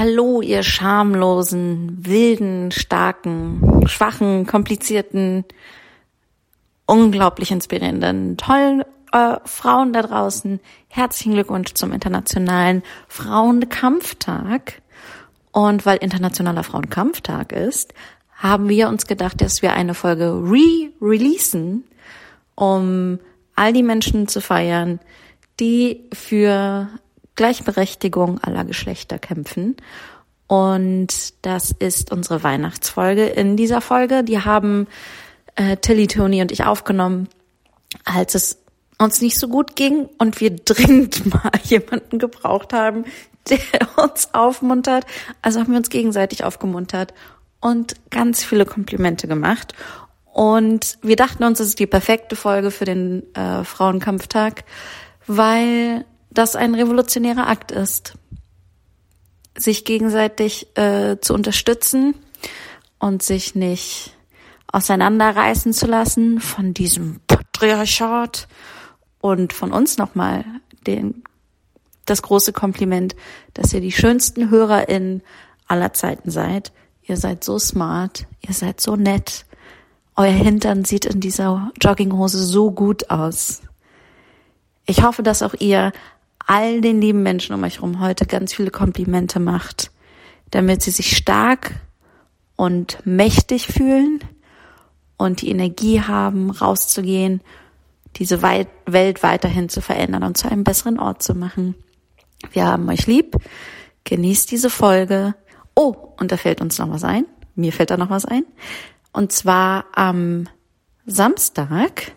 Hallo, ihr schamlosen, wilden, starken, schwachen, komplizierten, unglaublich inspirierenden, tollen äh, Frauen da draußen. Herzlichen Glückwunsch zum Internationalen Frauenkampftag. Und weil Internationaler Frauenkampftag ist, haben wir uns gedacht, dass wir eine Folge re-releasen, um all die Menschen zu feiern, die für Gleichberechtigung aller Geschlechter kämpfen. Und das ist unsere Weihnachtsfolge. In dieser Folge, die haben äh, Tilly, Tony und ich aufgenommen, als es uns nicht so gut ging und wir dringend mal jemanden gebraucht haben, der uns aufmuntert. Also haben wir uns gegenseitig aufgemuntert und ganz viele Komplimente gemacht. Und wir dachten uns, es ist die perfekte Folge für den äh, Frauenkampftag, weil das ein revolutionärer Akt ist, sich gegenseitig äh, zu unterstützen und sich nicht auseinanderreißen zu lassen von diesem Patriarchat und von uns nochmal den, das große Kompliment, dass ihr die schönsten HörerInnen aller Zeiten seid. Ihr seid so smart, ihr seid so nett. Euer Hintern sieht in dieser Jogginghose so gut aus. Ich hoffe, dass auch ihr all den lieben Menschen um euch herum heute ganz viele Komplimente macht, damit sie sich stark und mächtig fühlen und die Energie haben, rauszugehen, diese Welt weiterhin zu verändern und zu einem besseren Ort zu machen. Wir haben euch lieb. Genießt diese Folge. Oh, und da fällt uns noch was ein. Mir fällt da noch was ein. Und zwar am Samstag,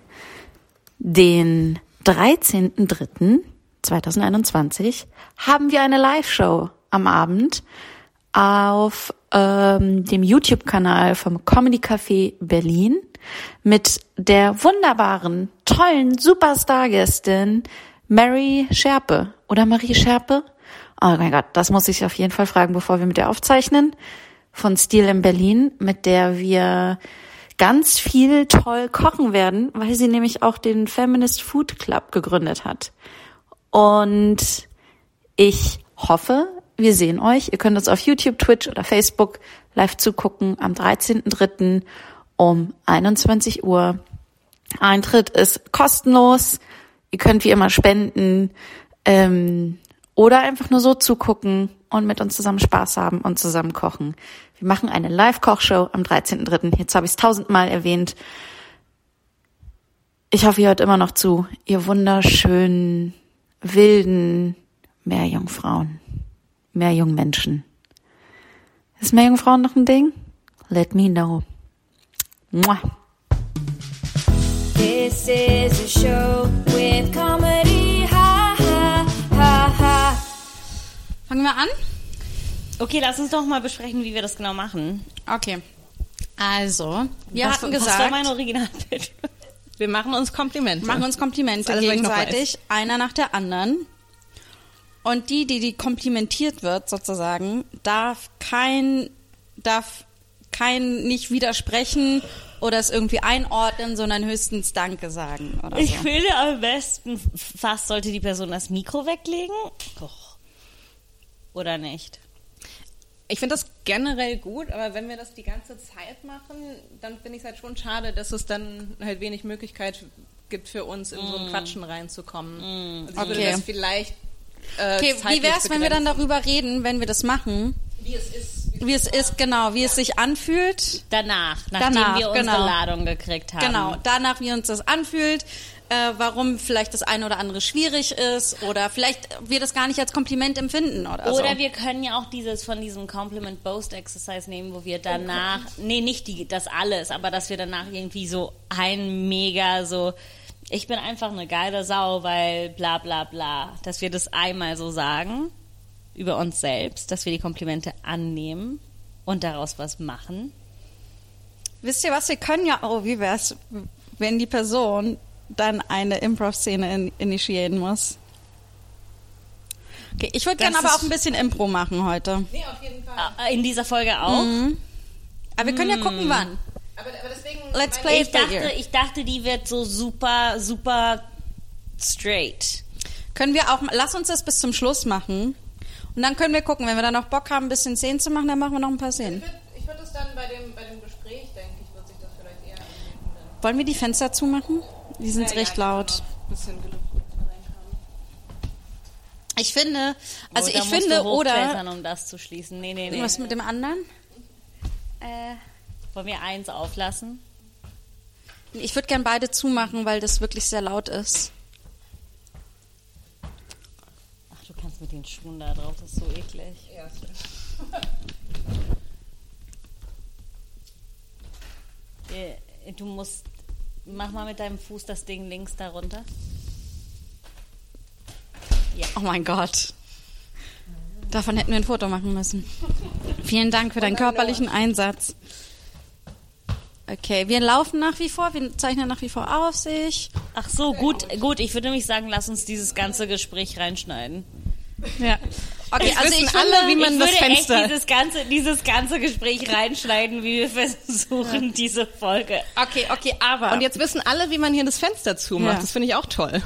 den 13.3., 2021 haben wir eine Live-Show am Abend auf ähm, dem YouTube-Kanal vom Comedy Café Berlin mit der wunderbaren, tollen Superstar-Gästin Mary Scherpe oder Marie Scherpe. Oh mein Gott, das muss ich auf jeden Fall fragen, bevor wir mit der aufzeichnen. Von Stil in Berlin, mit der wir ganz viel toll kochen werden, weil sie nämlich auch den Feminist Food Club gegründet hat. Und ich hoffe, wir sehen euch. Ihr könnt uns auf YouTube, Twitch oder Facebook live zugucken am 13.03. um 21 Uhr. Eintritt ist kostenlos. Ihr könnt wie immer spenden ähm, oder einfach nur so zugucken und mit uns zusammen Spaß haben und zusammen kochen. Wir machen eine Live-Kochshow am 13.03. Jetzt habe ich es tausendmal erwähnt. Ich hoffe, ihr hört immer noch zu, ihr wunderschönen wilden Meerjungfrauen, Meerjungmenschen. Ist Meerjungfrauen noch ein Ding? Let me know. Mua. This is a show with comedy, ha ha ha ha. Fangen wir an? Okay, lass uns doch mal besprechen, wie wir das genau machen. Okay. Also, wir was, hatten gesagt, was war mein Originalbild? Wir machen uns Komplimente. Machen uns Komplimente alles, gegenseitig, einer nach der anderen. Und die, die die komplimentiert wird, sozusagen, darf kein, darf kein nicht widersprechen oder es irgendwie einordnen, sondern höchstens Danke sagen oder Ich so. finde am besten, fast sollte die Person das Mikro weglegen. Och. Oder nicht? Ich finde das generell gut, aber wenn wir das die ganze Zeit machen, dann finde ich es halt schon schade, dass es dann halt wenig Möglichkeit gibt für uns, in so ein Quatschen reinzukommen. Mm. Also ich würde Okay. das vielleicht. Äh, Okay, wie zeitlich wär's, wenn wir dann darüber reden, wenn wir das machen? Wie es ist. Wie es ist, genau, wie es sich anfühlt. Danach, nachdem Danach, wir unsere genau. Ladung gekriegt haben. Genau, danach, wie uns das anfühlt, äh, warum vielleicht das eine oder andere schwierig ist oder vielleicht wir das gar nicht als Kompliment empfinden oder, so. Oder wir können ja auch dieses von diesem Compliment Boast Exercise nehmen, wo wir danach, nee, nicht die, das alles, aber dass wir danach irgendwie so ein mega so, ich bin einfach eine geile Sau, weil bla bla bla, dass wir das einmal so sagen über uns selbst, dass wir die Komplimente annehmen und daraus was machen. Wisst ihr was, wir können ja, oh, wie wär's, wenn die Person dann eine Improv-Szene in, initiieren muss? Okay, ich würde gerne aber auch ein bisschen Impro machen heute. Nee, auf jeden Fall. Äh, In dieser Folge auch. Aber wir können ja gucken, wann. Aber, aber deswegen. Let's play Ich dachte, ich dachte, die wird so super, super straight. Können wir auch, lass uns das bis zum Schluss machen Und dann können wir gucken, wenn wir dann noch Bock haben, ein bisschen Szenen zu machen, dann machen wir noch ein paar Szenen. Ich würde es dann bei dem, bei dem Gespräch, denke ich, wird sich das vielleicht eher. Wollen wir die Fenster zumachen? Die sind ja, recht ja, laut. Ich finde, also oh, ich finde, oder um das zu schließen. Nee, nee, nee. Was mit dem anderen? Äh, wollen wir eins auflassen? Ich würde gern beide zumachen, weil das wirklich sehr laut ist. Ach, du kannst mit den Schuhen da drauf, das ist so eklig. Ja, äh, Du musst, mach mal mit deinem Fuß das Ding links darunter. Ja. Oh mein Gott. Davon hätten wir ein Foto machen müssen. Vielen Dank für deinen körperlichen Einsatz. Okay, wir laufen nach wie vor, wir zeichnen nach wie vor auf sich. Ach so, gut, gut. Ich würde nämlich sagen, lass uns dieses ganze Gespräch reinschneiden. Ja. Okay, ich also ich alle, wie man ich das Fenster. Echt dieses ganze, dieses ganze Gespräch reinschneiden, wie wir versuchen, ja. diese Folge. Okay, okay, aber. Und jetzt wissen alle, wie man hier das Fenster zumacht. Ja. Das finde ich auch toll.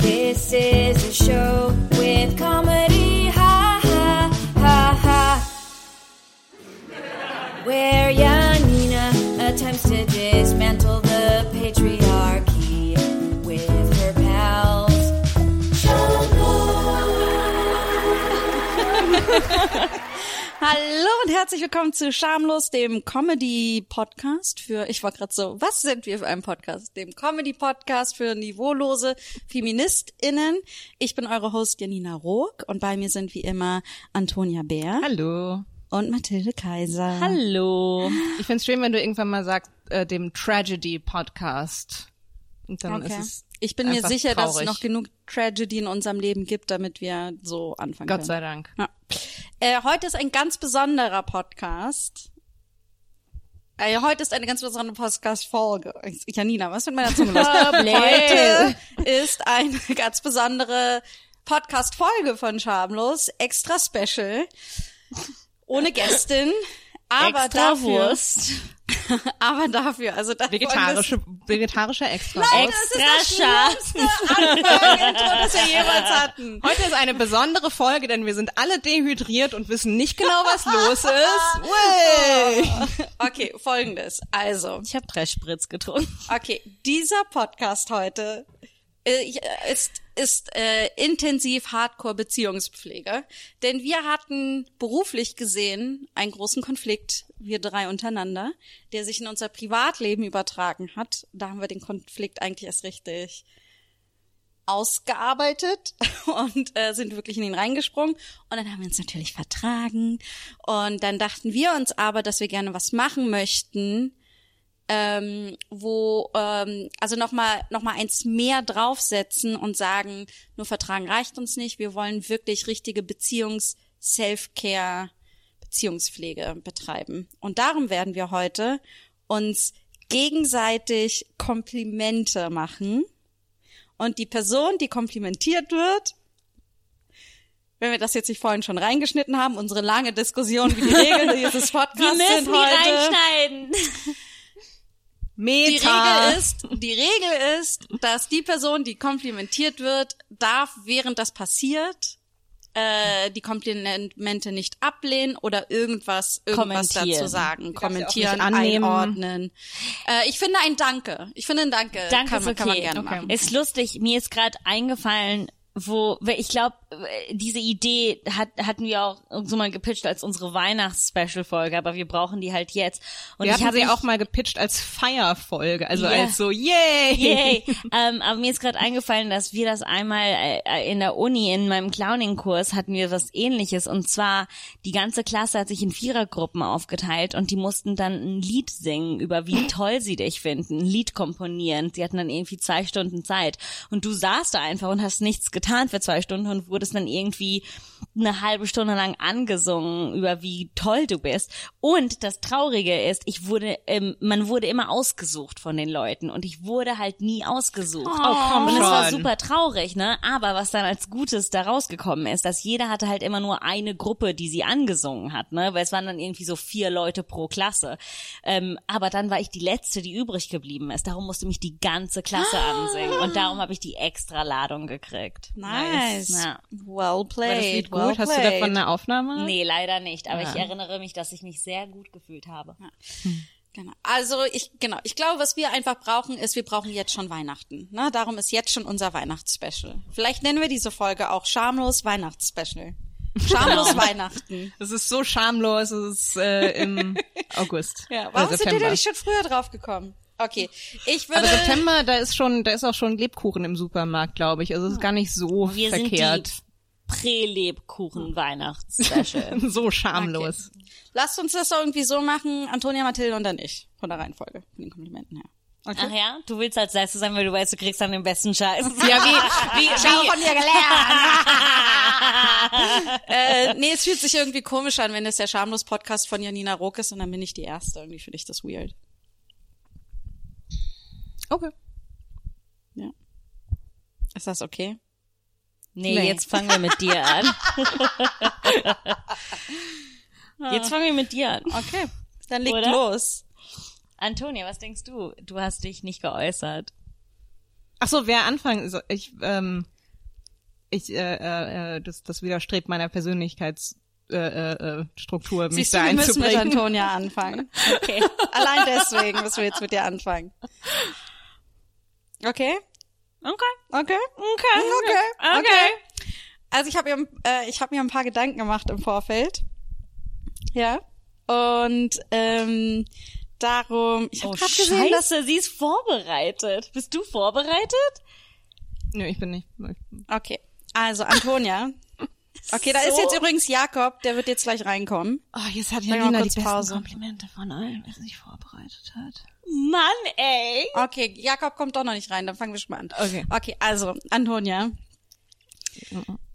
This is a show with comedy, ha ha ha ha. Where Janina attempts to dismantle und herzlich willkommen zu Schamlos, dem Comedy-Podcast für, ich war gerade so, was sind wir für ein Podcast? Dem Comedy-Podcast für niveaulose FeministInnen. Ich bin eure Host Janina Rook und bei mir sind wie immer Antonia Bär. Hallo. Und Mathilde Kaiser. Hallo. Ich find's schön, wenn du irgendwann mal sagst, äh, dem Tragedy-Podcast. Und dann okay. ist es ich bin mir sicher, traurig. dass es noch genug Tragedy in unserem Leben gibt, damit wir so anfangen Gott können. sei Dank. Ja. Äh, heute ist ein ganz besonderer Podcast. Äh, heute ist eine ganz besondere Podcast-Folge. Janina, was mit meiner Zunge los? heute ist eine ganz besondere Podcast-Folge von Schamlos. Extra Special. Ohne Gästin. Aber Extra dafür, Wurst. aber dafür, also das vegetarische vegetarischer Extra. Leute, Extra das ist das das wir jemals hatten. Heute ist eine besondere Folge, denn wir sind alle dehydriert und wissen nicht genau, was los ist. Okay, folgendes. Also, ich habe drei Spritz getrunken. Okay, dieser Podcast heute ist, ist äh, intensiv Hardcore-Beziehungspflege. Denn wir hatten beruflich gesehen einen großen Konflikt, wir drei untereinander, der sich in unser Privatleben übertragen hat. Da haben wir den Konflikt eigentlich erst richtig ausgearbeitet und äh, sind wirklich in ihn reingesprungen. Und dann haben wir uns natürlich vertragen. Und dann dachten wir uns aber, dass wir gerne was machen möchten, ähm, wo ähm, also noch mal noch mal eins mehr draufsetzen und sagen, nur Vertragen reicht uns nicht. Wir wollen wirklich richtige Beziehungs Self-Care Beziehungspflege betreiben. Und darum werden wir heute uns gegenseitig Komplimente machen. Und die Person, die komplimentiert wird, wenn wir das jetzt nicht vorhin schon reingeschnitten haben, unsere lange Diskussion, wie die Regeln dieses Podcasts wir müssen sind heute. reinschneiden. Meta. Die Regel ist, die Regel ist, dass die Person, die komplimentiert wird, darf, während das passiert, äh, die Komplimente nicht ablehnen oder irgendwas, irgendwas dazu sagen, kommentieren, einordnen. Äh, ich finde ein Danke. Ich finde ein Danke. Danke kann, man, okay. kann man gerne okay. machen. Ist lustig. Mir ist gerade eingefallen, wo, ich glaube, diese Idee hat, hatten wir auch so mal gepitcht als unsere Weihnachts-Special-Folge, aber wir brauchen die halt jetzt. Und wir ich hatten sie auch mal gepitcht als Feierfolge, also yeah. als so, yay! Yay! ähm, aber mir ist gerade eingefallen, dass wir das einmal äh, in der Uni, in meinem Clowning-Kurs, hatten wir was ähnliches. Und zwar, die ganze Klasse hat sich in Vierergruppen aufgeteilt und die mussten dann ein Lied singen, über wie toll sie dich finden, ein Lied komponieren. Sie hatten dann irgendwie zwei Stunden Zeit. Und du saßt da einfach und hast nichts getan für zwei Stunden und wurdest dann irgendwie eine halbe Stunde lang angesungen über wie toll du bist. Und das Traurige ist, ich wurde, ähm, man wurde immer ausgesucht von den Leuten und ich wurde halt nie ausgesucht. Oh, komm und es war super traurig, ne? Aber was dann als Gutes da rausgekommen ist, dass jeder hatte halt immer nur eine Gruppe, die sie angesungen hat, ne? Weil es waren dann irgendwie so vier Leute pro Klasse. Ähm, aber dann war ich die letzte, die übrig geblieben ist. Darum musste mich die ganze Klasse ansingen und darum habe ich die extra Ladung gekriegt. Nice. Ja. Well played. War das Lied well gut? Hast played. du davon eine Aufnahme? Nee, leider nicht. Aber ja. ich erinnere mich, dass ich mich sehr gut gefühlt habe. Ja. Hm. Genau. Also ich genau, ich glaube, was wir einfach brauchen, ist, wir brauchen jetzt schon Weihnachten. Ne? Darum ist jetzt schon unser Weihnachtsspecial. Vielleicht nennen wir diese Folge auch schamlos Weihnachtsspecial. Schamlos. Weihnachten. Es ist so schamlos, es ist äh, im August. Ja, warum sind wir da nicht schon früher drauf gekommen? Okay, ich würde. Aber September, da ist schon, da ist auch schon Lebkuchen im Supermarkt, glaube ich. Also es ist gar nicht so wir verkehrt. Sind Prä-Lebkuchen-Weihnachtsspecial. so schamlos. Okay. Lasst uns das irgendwie so machen, Antonia, Mathilde und dann ich. Von der Reihenfolge, von den Komplimenten her. Okay. Ach ja? Du willst als Letzte sein, weil du weißt, du kriegst dann den besten Scheiß. Ja, wie, wie, ich habe von dir gelernt. äh, nee, es fühlt sich irgendwie komisch an, wenn es der Schamlos-Podcast von Janina Rock ist und dann bin ich die Erste. Irgendwie finde ich das weird. Okay. Ja. Ist das okay? Nee, nee. jetzt fangen wir mit dir an. jetzt fangen wir mit dir an. Okay, dann leg los. Antonia, was denkst du? Du hast dich nicht geäußert. Ach so, wer anfangen soll? Ich, ähm, ich, äh, äh, das, das widerstrebt meiner Persönlichkeitsstruktur, äh, äh, Struktur, mich da du, wir einzubringen. müssen mit Antonia anfangen. Okay. Allein deswegen müssen wir jetzt mit dir anfangen. Okay? Okay. Okay. Okay. Okay. Okay. Also ich habe mir, äh, ich habe mir ein paar Gedanken gemacht im Vorfeld. Ja. Und ähm, darum, ich habe oh, gerade gesehen, dass sie ist vorbereitet. Bist du vorbereitet? Nö, ich bin nicht. Okay. Also Antonia. Okay, da so. ist jetzt übrigens Jakob, der wird jetzt gleich reinkommen. Oh, jetzt hat Janina die besten Pause. Komplimente von allen, wer sich vorbereitet hat. Mann, ey. Okay, Jakob kommt doch noch nicht rein, dann fangen wir schon mal an. Okay. Okay, also, Antonia.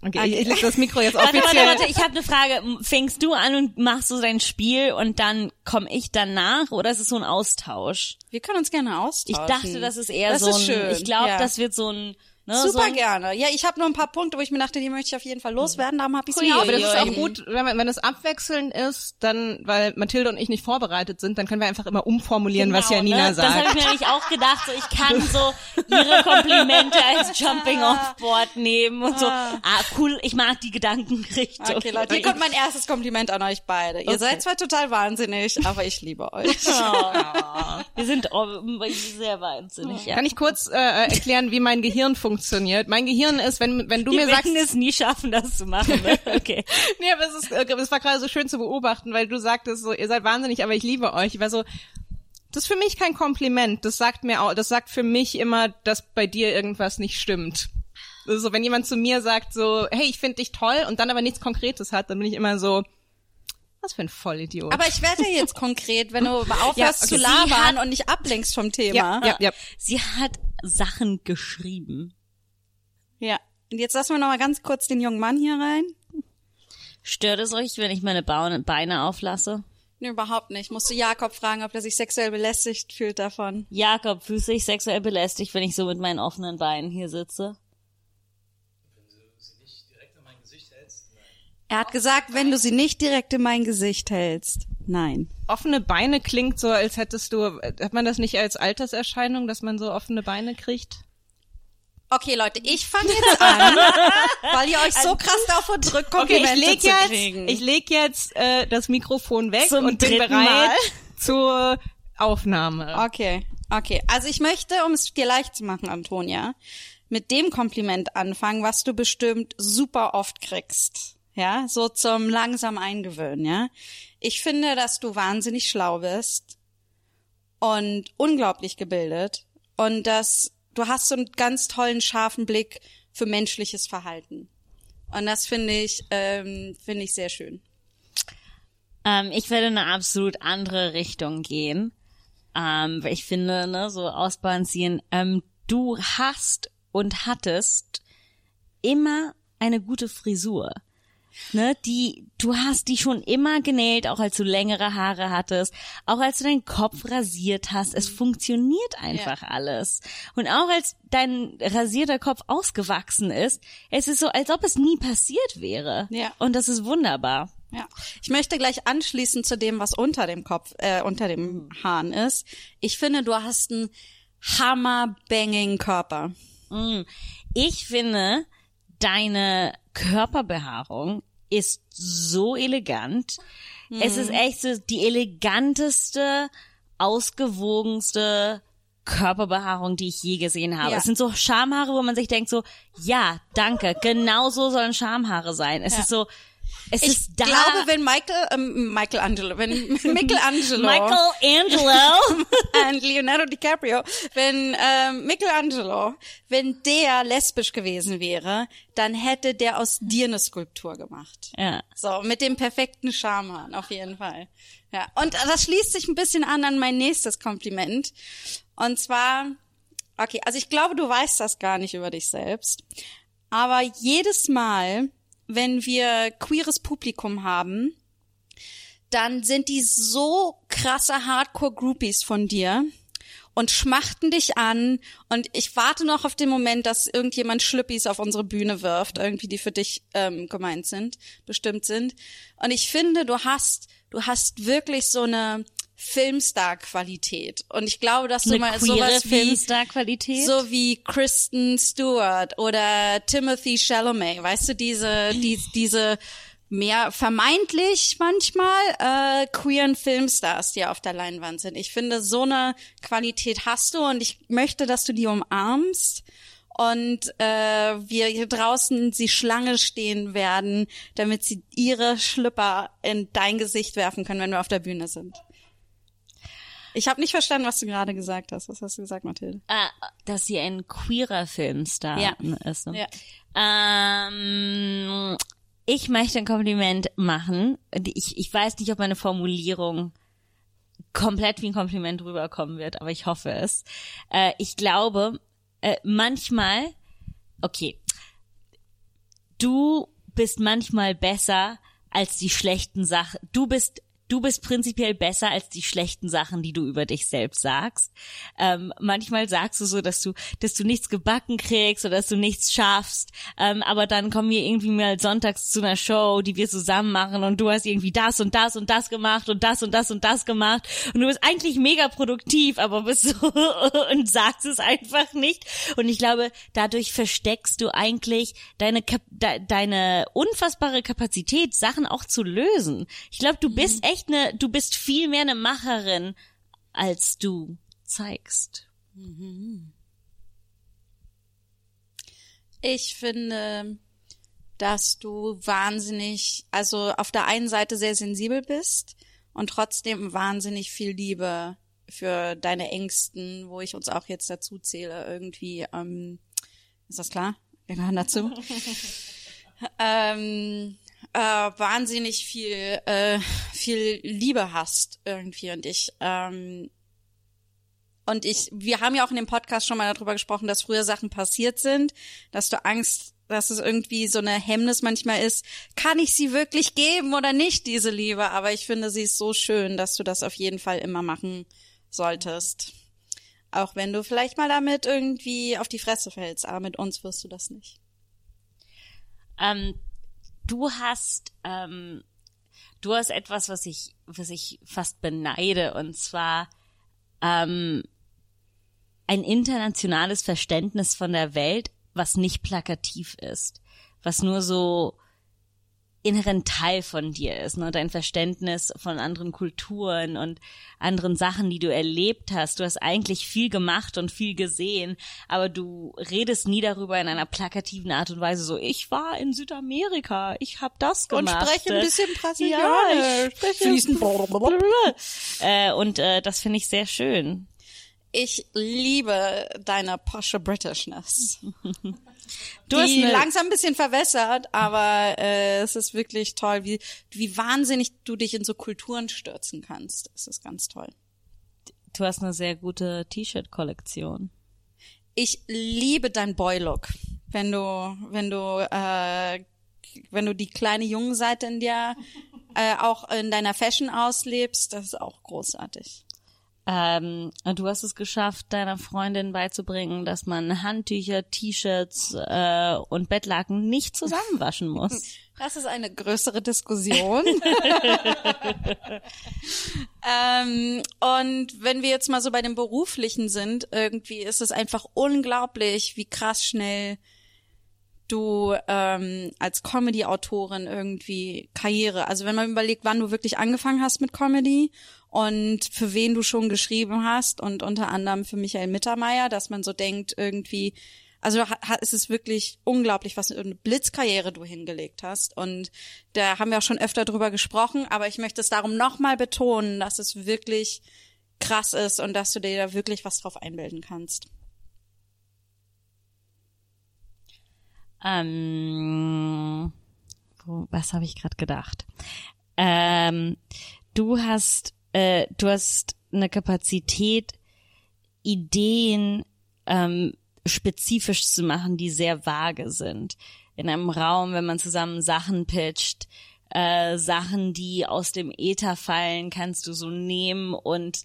Okay, okay. ich leg das Mikro jetzt offiziell. Warte, warte, warte, ich habe eine Frage. Fängst du an und machst so dein Spiel und dann komme ich danach oder ist es so ein Austausch? Wir können uns gerne austauschen. Ich dachte, das ist eher das so ein, ist schön. ich glaube, ja. das wird so ein Ne, Super so gerne. Ja, ich habe nur ein paar Punkte, wo ich mir dachte, die möchte ich auf jeden Fall loswerden. Darum habe ich ja, aber das ist auch gut, wenn, wenn es abwechselnd ist, dann, weil Mathilde und ich nicht vorbereitet sind, dann können wir einfach immer umformulieren, genau, was Janina ne? sagt. Das habe ich mir nämlich auch gedacht. So, ich kann so ihre Komplimente als Jumping-Off-Board nehmen und so. Ah, cool, ich mag die Gedankenrichtung. Okay, Leute, hier kommt mein erstes Kompliment an euch beide. Ihr okay. seid zwar total wahnsinnig, aber ich liebe euch. Oh. wir sind sehr wahnsinnig. Ja. Kann ich kurz äh, erklären, wie mein Gehirn funktioniert? Mein Gehirn ist, wenn, wenn du Wir mir sagst... Wir es nie schaffen, das zu machen. Ne? Okay. nee, aber es, ist, es war gerade so schön zu beobachten, weil du sagtest so, ihr seid wahnsinnig, aber ich liebe euch. Ich war so, das ist für mich kein Kompliment. Das sagt mir auch, das sagt für mich immer, dass bei dir irgendwas nicht stimmt. Also wenn jemand zu mir sagt so, hey, ich finde dich toll und dann aber nichts Konkretes hat, dann bin ich immer so, was für ein Vollidiot. Aber ich werde jetzt konkret, wenn du aufhörst ja, okay. zu labern und nicht ablenkst vom Thema. Ja, ja, ja. Sie hat Sachen geschrieben. Ja. Und jetzt lassen wir noch mal ganz kurz den jungen Mann hier rein. Stört es euch, wenn ich meine Beine auflasse? Nee, überhaupt nicht. Musst du Jakob fragen, ob er sich sexuell belästigt fühlt davon. Jakob, fühlst du dich sexuell belästigt, wenn ich so mit meinen offenen Beinen hier sitze? Er hat gesagt, wenn du sie nicht direkt in mein Gesicht hältst. Nein. Offene Beine klingt so, als hättest du, hat man das nicht als Alterserscheinung, dass man so offene Beine kriegt? Okay, Leute, ich fange jetzt an, weil ihr euch so krass davor drückt, Komplimente okay, ich leg zu jetzt, kriegen. Ich leg jetzt äh, das Mikrofon weg Zum und bin bereit Mal. zur Aufnahme. Okay, okay. Also ich möchte, um es dir leicht zu machen, Antonia, mit dem Kompliment anfangen, was du bestimmt super oft kriegst. Ja, so zum langsam eingewöhnen, ja. Ich finde, dass du wahnsinnig schlau bist und unglaublich gebildet und dass du hast so einen ganz tollen, scharfen Blick für menschliches Verhalten. Und das finde ich, ähm, finde ich sehr schön. Ähm, ich werde in eine absolut andere Richtung gehen. Ähm, weil ich finde, ne, so ausbalancieren, ähm, du hast und hattest immer eine gute Frisur ne, die, du hast die schon immer genäht, auch als du längere Haare hattest, auch als du deinen Kopf rasiert hast. Es funktioniert einfach ja. alles. Und auch als dein rasierter Kopf ausgewachsen ist, es ist so, als ob es nie passiert wäre. Ja. Und das ist wunderbar. Ja, ich möchte gleich anschließen zu dem, was unter dem Kopf, äh, unter dem Hahn ist. Ich finde, du hast einen hammerbanging Körper. Mm. Ich finde, deine Körperbehaarung ist so elegant. Mhm. Es ist echt so die eleganteste, ausgewogenste Körperbehaarung, die ich je gesehen habe. Ja. Es sind so Schamhaare, wo man sich denkt so, ja, danke, genau so sollen Schamhaare sein. Es ja. ist so, es ich ist da. Glaube, wenn Michael, ähm, Michelangelo, wenn Michelangelo, Michelangelo und Leonardo DiCaprio, wenn ähm, Michelangelo, wenn der lesbisch gewesen wäre, dann hätte der aus dir eine Skulptur gemacht. Ja. So mit dem perfekten Charme, auf jeden Fall. Ja. Und das schließt sich ein bisschen an an mein nächstes Kompliment. Und zwar, okay, also ich glaube, du weißt das gar nicht über dich selbst, aber jedes Mal wenn wir queeres Publikum haben, dann sind die so krasse Hardcore-Groupies von dir und schmachten dich an und ich warte noch auf den Moment, dass irgendjemand Schlüppis auf unsere Bühne wirft, irgendwie die für dich ähm, gemeint sind, bestimmt sind. Und ich finde, du hast, du hast wirklich so eine Filmstar-Qualität. Und ich glaube, dass du mal sowas wie so wie Kristen Stewart oder Timothy Chalamet, weißt du, diese, die, diese mehr vermeintlich manchmal äh, queeren Filmstars, die auf der Leinwand sind. Ich finde, so eine Qualität hast du und ich möchte, dass du die umarmst und äh, wir hier draußen sie Schlange stehen werden, damit sie ihre Schlüpper in dein Gesicht werfen können, wenn wir auf der Bühne sind. Ich habe nicht verstanden, was du gerade gesagt hast. Was hast du gesagt, Mathilde? Äh, dass sie ein queerer Filmstar ja. ist. Ne? Ja. Ähm, ich möchte ein Kompliment machen. Ich, ich weiß nicht, ob meine Formulierung komplett wie ein Kompliment rüberkommen wird, aber ich hoffe es. Äh, ich glaube, äh, manchmal, okay, du bist manchmal besser als die schlechten Sachen. Du bist du bist prinzipiell besser als die schlechten Sachen, die du über dich selbst sagst. Ähm, manchmal sagst du so, dass du, dass du nichts gebacken kriegst oder dass du nichts schaffst. Ähm, aber dann kommen wir irgendwie mal sonntags zu einer Show, die wir zusammen machen und du hast irgendwie das und das und das gemacht und das und das und das gemacht und du bist eigentlich mega produktiv, aber bist so und sagst es einfach nicht. Und ich glaube, dadurch versteckst du eigentlich deine de deine unfassbare Kapazität, Sachen auch zu lösen. Ich glaube, du bist mhm. echt echt eine, du bist viel mehr eine Macherin, als du zeigst. Ich finde, dass du wahnsinnig, also auf der einen Seite sehr sensibel bist und trotzdem wahnsinnig viel Liebe für deine Ängsten, wo ich uns auch jetzt dazu zähle, irgendwie, ähm, ist das klar? Wir gehören dazu. ähm, äh, wahnsinnig viel, äh, viel Liebe hast irgendwie und ich, ähm, und ich, wir haben ja auch in dem Podcast schon mal darüber gesprochen, dass früher Sachen passiert sind, dass du Angst, dass es irgendwie so eine Hemmnis manchmal ist, kann ich sie wirklich geben oder nicht, diese Liebe? Aber ich finde, sie ist so schön, dass du das auf jeden Fall immer machen solltest. Auch wenn du vielleicht mal damit irgendwie auf die Fresse fällst, aber mit uns wirst du das nicht. Ähm, du hast, ähm, du hast etwas, was ich, was ich fast beneide, und zwar ähm, ein internationales Verständnis von der Welt, was nicht plakativ ist, was nur so inneren Teil von dir ist, ne? dein Verständnis von anderen Kulturen und anderen Sachen, die du erlebt hast. Du hast eigentlich viel gemacht und viel gesehen, aber du redest nie darüber in einer plakativen Art und Weise so, ich war in Südamerika, ich habe das gemacht. Und spreche ein bisschen Brasilianisch. Ja, ich spreche fließend. äh, und äh, das finde ich sehr schön. Ich liebe deine posche Britishness. Du hast die langsam ein bisschen verwässert, aber äh, es ist wirklich toll, wie, wie wahnsinnig du dich in so Kulturen stürzen kannst. Es ist ganz toll. Du hast eine sehr gute T-Shirt-Kollektion. Ich liebe dein Boy-Look. Wenn du, wenn du, äh, wenn du die kleine Jungenseite in dir äh, auch in deiner Fashion auslebst, das ist auch großartig. Ähm, du hast es geschafft, deiner Freundin beizubringen, dass man Handtücher, T-Shirts äh, und Bettlaken nicht zusammenwaschen muss. Das ist eine größere Diskussion. ähm, und wenn wir jetzt mal so bei dem Beruflichen sind, irgendwie ist es einfach unglaublich, wie krass schnell du ähm, als Comedy-Autorin irgendwie Karriere, also wenn man überlegt, wann du wirklich angefangen hast mit Comedy und für wen du schon geschrieben hast und unter anderem für Michael Mittermeier, dass man so denkt, irgendwie, also es ist wirklich unglaublich, was eine Blitzkarriere du hingelegt hast. Und da haben wir auch schon öfter drüber gesprochen, aber ich möchte es darum nochmal betonen, dass es wirklich krass ist und dass du dir da wirklich was drauf einbilden kannst. Ähm, was habe ich gerade gedacht? Ähm, du hast, äh, du hast eine Kapazität, Ideen ähm, spezifisch zu machen, die sehr vage sind. In einem Raum, wenn man zusammen Sachen pitcht, äh, Sachen, die aus dem Äther fallen, kannst du so nehmen und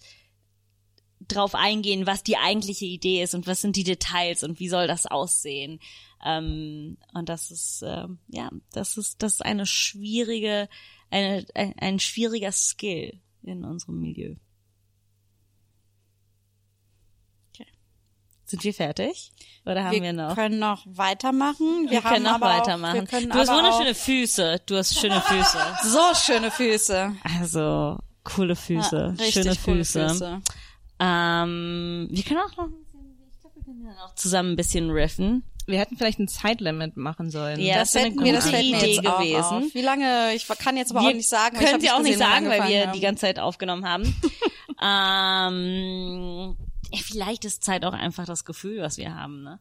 drauf eingehen, was die eigentliche Idee ist und was sind die Details und wie soll das aussehen. Ähm, und das ist, äh, ja, das ist, das ist eine schwierige, eine, ein, ein schwieriger Skill in unserem Milieu. Okay. Sind wir fertig? Oder haben wir, wir noch? Wir können noch weitermachen. Wir, wir können noch weitermachen. Auch, du hast wunderschöne Füße. Du hast schöne Füße. so schöne Füße. Also, coole Füße. Ja, schöne Füße. Füße. Ähm, wir können auch noch, ich glaube, wir können dann auch zusammen ein bisschen riffen. Wir hätten vielleicht ein Zeitlimit machen sollen. Ja, das, das wäre eine gute das Idee gewesen. Wie lange? Ich kann jetzt aber wir auch nicht sagen. Können Sie auch nicht sagen, weil wir haben. die ganze Zeit aufgenommen haben. ähm, vielleicht ist Zeit auch einfach das Gefühl, was wir haben. Ne?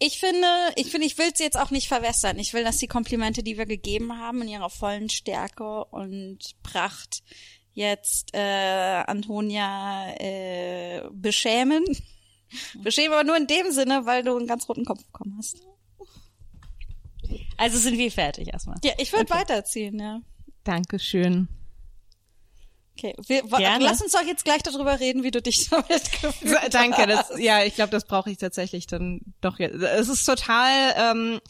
Ich finde, ich finde, ich will es jetzt auch nicht verwässern. Ich will, dass die Komplimente, die wir gegeben haben, in ihrer vollen Stärke und Pracht jetzt äh, Antonia äh, beschämen. beschämen aber nur in dem Sinne, weil du einen ganz roten Kopf bekommen hast. Also sind wir fertig erstmal. Ja, ich würde okay. weiterziehen, ja. Dankeschön. Okay, wir, lass uns doch jetzt gleich darüber reden, wie du dich damit gefühlt Danke, das, ja, ich glaube, das brauche ich tatsächlich dann doch jetzt. Es ist total, ähm,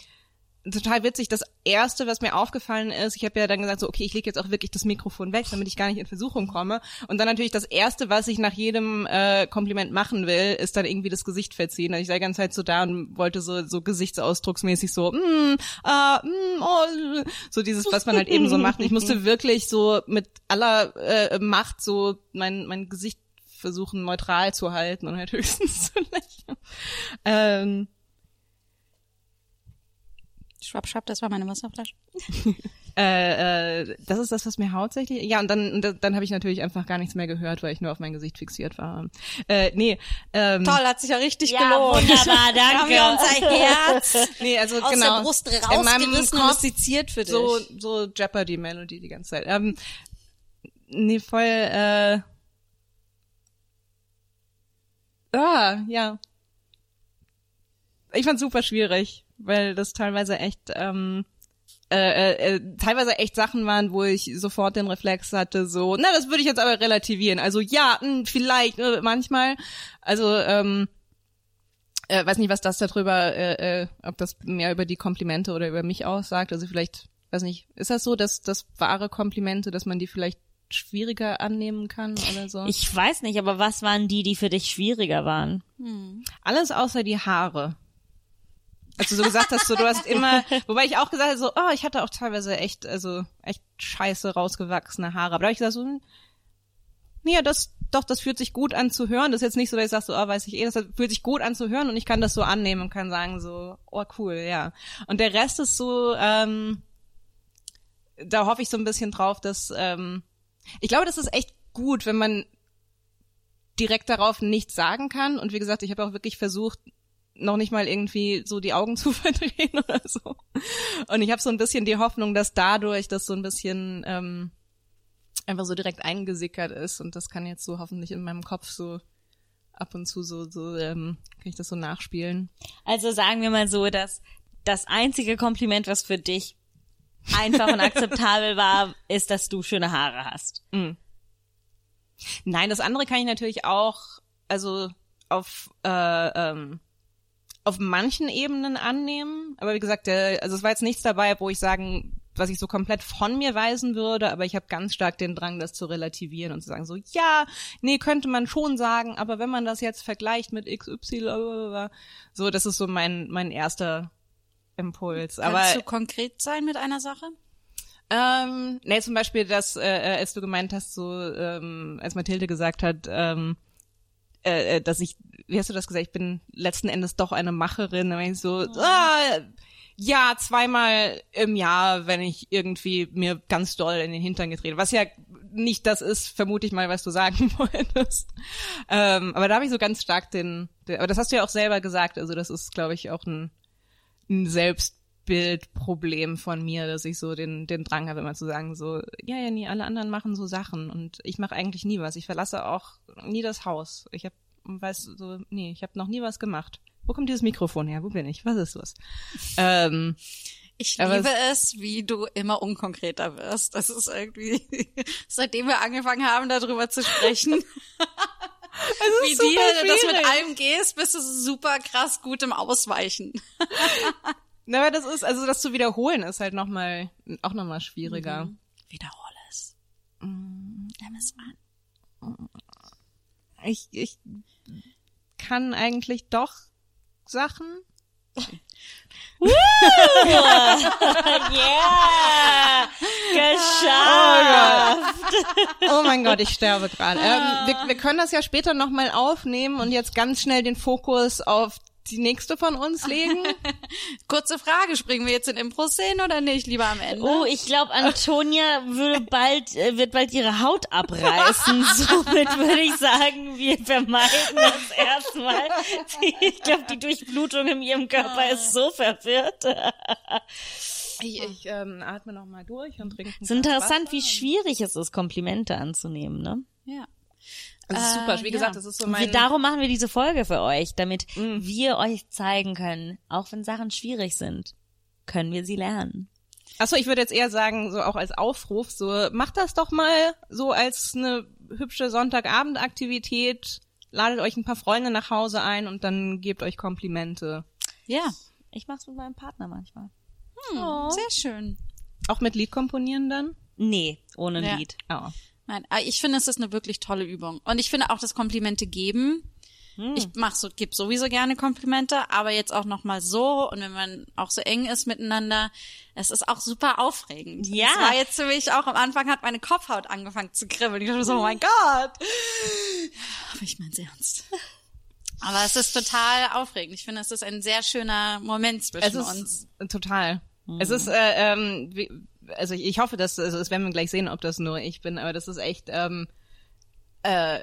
total witzig. Das erste, was mir aufgefallen ist, ich habe ja dann gesagt, so okay, ich lege jetzt auch wirklich das Mikrofon weg, damit ich gar nicht in Versuchung komme. Und dann natürlich das erste, was ich nach jedem äh, Kompliment machen will, ist dann irgendwie das Gesicht verziehen. Also ich sei die ganze Zeit so da und wollte so so gesichtsausdrucksmäßig so, mm, äh, mm, oh, so dieses, was man halt eben so macht. Ich musste wirklich so mit aller äh, Macht so mein mein Gesicht versuchen neutral zu halten und halt höchstens zu lächeln. Ähm, Schwapp, schwapp, das war meine Wasserflasche. äh, äh, das ist das, was mir hauptsächlich. Ja, und dann, dann, dann habe ich natürlich einfach gar nichts mehr gehört, weil ich nur auf mein Gesicht fixiert war. Äh, nee. Ähm, Toll, hat sich ja richtig ja, gelohnt. Wunderbar, danke. haben wir unser Herz nee, also, aus genau, der Brust rausgerissen und musiziert für dich. So, so Jeopardy-Melodie die ganze Zeit. Ähm, nee, voll, äh, Ah, ja. Ich fand's super schwierig weil das teilweise echt ähm, äh, äh, äh, teilweise echt Sachen waren, wo ich sofort den Reflex hatte, so, na, das würde ich jetzt aber relativieren. Also ja, mh, hm, vielleicht, äh, manchmal. Also, ähm, äh, weiß nicht, was das darüber, äh, äh, ob das mehr über die Komplimente oder über mich aussagt. Also vielleicht, weiß nicht, ist das so, dass das wahre Komplimente, dass man die vielleicht schwieriger annehmen kann oder so? Ich weiß nicht, aber was waren die, die für dich schwieriger waren? Hm. Alles außer die Haare. Als du so gesagt hast, so du hast immer, wobei ich auch gesagt habe, so, oh, ich hatte auch teilweise echt, also echt scheiße rausgewachsene Haare. Aber da habe ich gesagt, so, nee, das, doch, das fühlt sich gut an zu hören. Das ist jetzt nicht so, dass ich sage, so, oh, weiß ich eh, das fühlt sich gut an zu hören und ich kann das so annehmen und kann sagen, so, oh, cool, ja. Und der Rest ist so, ähm, da hoffe ich so ein bisschen drauf, dass, ähm, ich glaube, das ist echt gut, wenn man direkt darauf nichts sagen kann. Und wie gesagt, ich habe auch wirklich versucht, noch nicht mal irgendwie so die Augen zu verdrehen oder so. Und ich habe so ein bisschen die Hoffnung, dass dadurch das so ein bisschen ähm, einfach so direkt eingesickert ist und das kann jetzt so hoffentlich in meinem Kopf so ab und zu so so ähm, kann ich das so nachspielen. Also sagen wir mal so, dass das einzige Kompliment, was für dich einfach und akzeptabel war, ist, dass du schöne Haare hast. Mm. Nein, das andere kann ich natürlich auch, also auf äh, ähm, auf manchen Ebenen annehmen. Aber wie gesagt, der, also es war jetzt nichts dabei, wo ich sagen, was ich so komplett von mir weisen würde, aber ich habe ganz stark den Drang, das zu relativieren und zu sagen, so, ja, nee, könnte man schon sagen, aber wenn man das jetzt vergleicht mit XY, so, das ist so mein, mein erster Impuls. Aber Kannst du konkret sein mit einer Sache? Ähm, nee, zum Beispiel, dass, äh, äh, als du gemeint hast, so, ähm, als Mathilde gesagt hat, ähm, äh, äh, dass ich, wie hast du das gesagt, ich bin letzten Endes doch eine Macherin, bin ich so, oh. ah, ja, zweimal im Jahr, wenn ich irgendwie mir ganz doll in den Hintern getreten, was ja nicht das ist, vermute ich mal, was du sagen wolltest. Ähm, aber da habe ich so ganz stark den, den, aber das hast du ja auch selber gesagt, also das ist, glaube ich, auch ein, ein Selbstbildproblem von mir, dass ich so den, den Drang habe, immer zu sagen, so, ja, ja, nie, alle anderen machen so Sachen und ich mache eigentlich nie was. Ich verlasse auch nie das Haus. Ich habe, weiß so, nee, ich habe noch nie was gemacht. Wo kommt dieses Mikrofon her? Wo bin ich? Was ist das? ähm, ich liebe es, wie du immer unkonkreter wirst. Das ist irgendwie, seitdem wir angefangen haben, darüber zu sprechen. wie dir das mit allem gehst, bist du super krass gut im Ausweichen. Na, aber das ist, also das zu wiederholen ist halt nochmal, auch nochmal schwieriger. Mhm. Wiederhole es. Mhm. Nimm es an. Ich, ich kann eigentlich doch Sachen. Woo! yeah! Geschafft! Oh, oh, mein Gott, ich sterbe gerade. Ähm, wir, wir können das ja später nochmal aufnehmen und jetzt ganz schnell den Fokus auf die nächste von uns legen? Kurze Frage, springen wir jetzt in Impro-Szenen oder nicht, lieber am Ende? Oh, ich glaube, Antonia würde bald, äh, wird bald ihre Haut abreißen. Somit würde ich sagen, wir vermeiden das erstmal. Ich glaube, die Durchblutung in ihrem Körper ist so verwirrt. Ich, ich ähm, atme noch mal durch und trinke. Es ist interessant, Wasser. wie schwierig es ist, Komplimente anzunehmen, ne? Ja. Das ist super. Wie gesagt, ja. das ist so mein... Wir, darum machen wir diese Folge für euch, damit mhm. wir euch zeigen können, auch wenn Sachen schwierig sind, können wir sie lernen. Achso, ich würde jetzt eher sagen, so auch als Aufruf, so macht das doch mal so als eine hübsche Sonntagabendaktivität, ladet euch ein paar Freunde nach Hause ein und dann gebt euch Komplimente. Ja, ich mach's mit meinem Partner manchmal. Hm, oh. Sehr schön. Auch mit Lied komponieren dann? Nee, ohne ja. Lied. Oh. Nein, ich finde, es ist eine wirklich tolle Übung. Und ich finde auch das Komplimente geben. Hm. Ich mach so, gebe sowieso gerne Komplimente, aber jetzt auch noch mal so und wenn man auch so eng ist miteinander, es ist auch super aufregend. Ja. Das war jetzt für mich auch am Anfang hat meine Kopfhaut angefangen zu kribbeln. Ich dachte so, oh mein Gott. Aber ich meine ernst. Aber es ist total aufregend. Ich finde, es ist ein sehr schöner Moment zwischen uns. Total. Es ist, äh, ähm, wie, also ich hoffe, dass, also das werden wir gleich sehen, ob das nur ich bin, aber das ist echt, ähm, äh,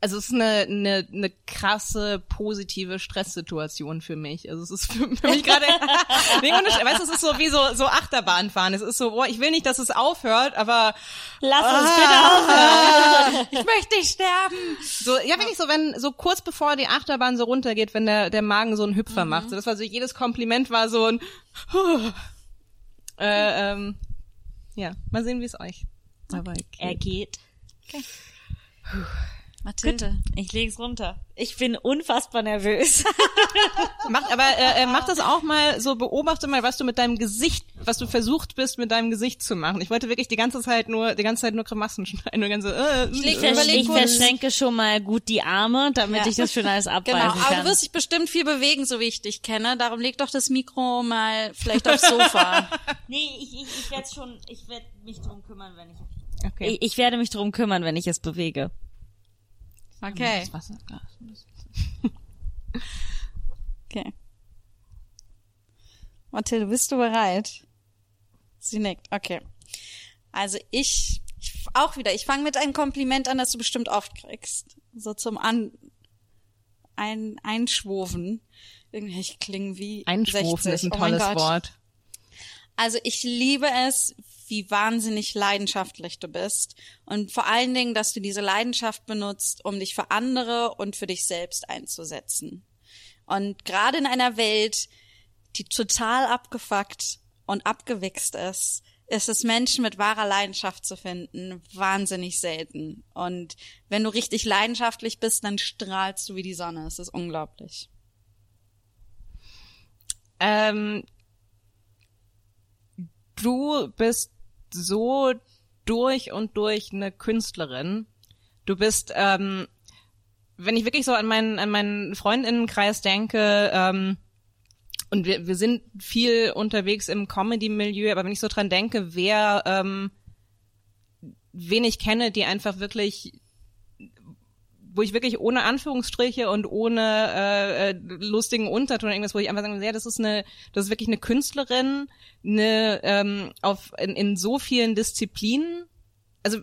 also es ist eine, eine, eine krasse positive Stresssituation für mich. Also es ist für, für mich gerade, nee, weißt du, es ist so wie so so Achterbahnfahren. Es ist so, boah, ich will nicht, dass es aufhört, aber lass ah, uns bitte aufhören. ich möchte nicht sterben. So, ja, wirklich so, wenn so kurz bevor die Achterbahn so runtergeht, wenn der der Magen so einen Hüpfer mhm. macht. So, das war so jedes Kompliment war so ein äh, ähm, ja, mal sehen, wie es euch dabei geht. Er geht. Okay. Mathilde. Gut, ich leg's runter. Ich bin unfassbar nervös. mach, aber äh, äh, mach das auch mal so, beobachte mal, was du mit deinem Gesicht, was du versucht bist, mit deinem Gesicht zu machen. Ich wollte wirklich die ganze Zeit nur, die ganze Zeit nur Grimassen schneiden. Nur ganze, äh, ich, äh, ich verschränke schon mal gut die Arme, damit ja. ich das schön alles abweisen genau, kann. Aber du wirst dich bestimmt viel bewegen, so wie ich dich kenne. Darum leg doch das Mikro mal vielleicht aufs Sofa. nee, ich, ich, ich werde schon, ich werde mich drum kümmern, wenn ich Okay. Ich, ich werde mich drum kümmern, wenn ich es bewege. Okay. okay. Mathilde, bist du bereit? Sie nickt. Okay. Also ich, ich auch wieder, ich fange mit einem Kompliment an, das du bestimmt oft kriegst. So zum an ein Einschwoven. Irgendwie ich klinge wie Einschwoven 60. ist ein oh tolles oh Wort. Also ich liebe es, wie wahnsinnig leidenschaftlich du bist und vor allen Dingen, dass du diese Leidenschaft benutzt, um dich für andere und für dich selbst einzusetzen. Und gerade in einer Welt, die total abgefuckt und abgewichst ist, ist es Menschen mit wahrer Leidenschaft zu finden wahnsinnig selten. Und wenn du richtig leidenschaftlich bist, dann strahlst du wie die Sonne. Es ist unglaublich. Ähm, du bist so durch und durch eine Künstlerin. Du bist, ähm, wenn ich wirklich so an meinen, an meinen Freundinnenkreis denke, ähm, und wir, wir sind viel unterwegs im Comedy-Milieu, aber wenn ich so dran denke, wer ähm, wen ich kenne, die einfach wirklich wo ich wirklich ohne Anführungsstriche und ohne äh, äh, lustigen Unterton irgendwas, wo ich einfach sagen, ja, das ist eine, das ist wirklich eine Künstlerin, eine ähm, auf in, in so vielen Disziplinen, also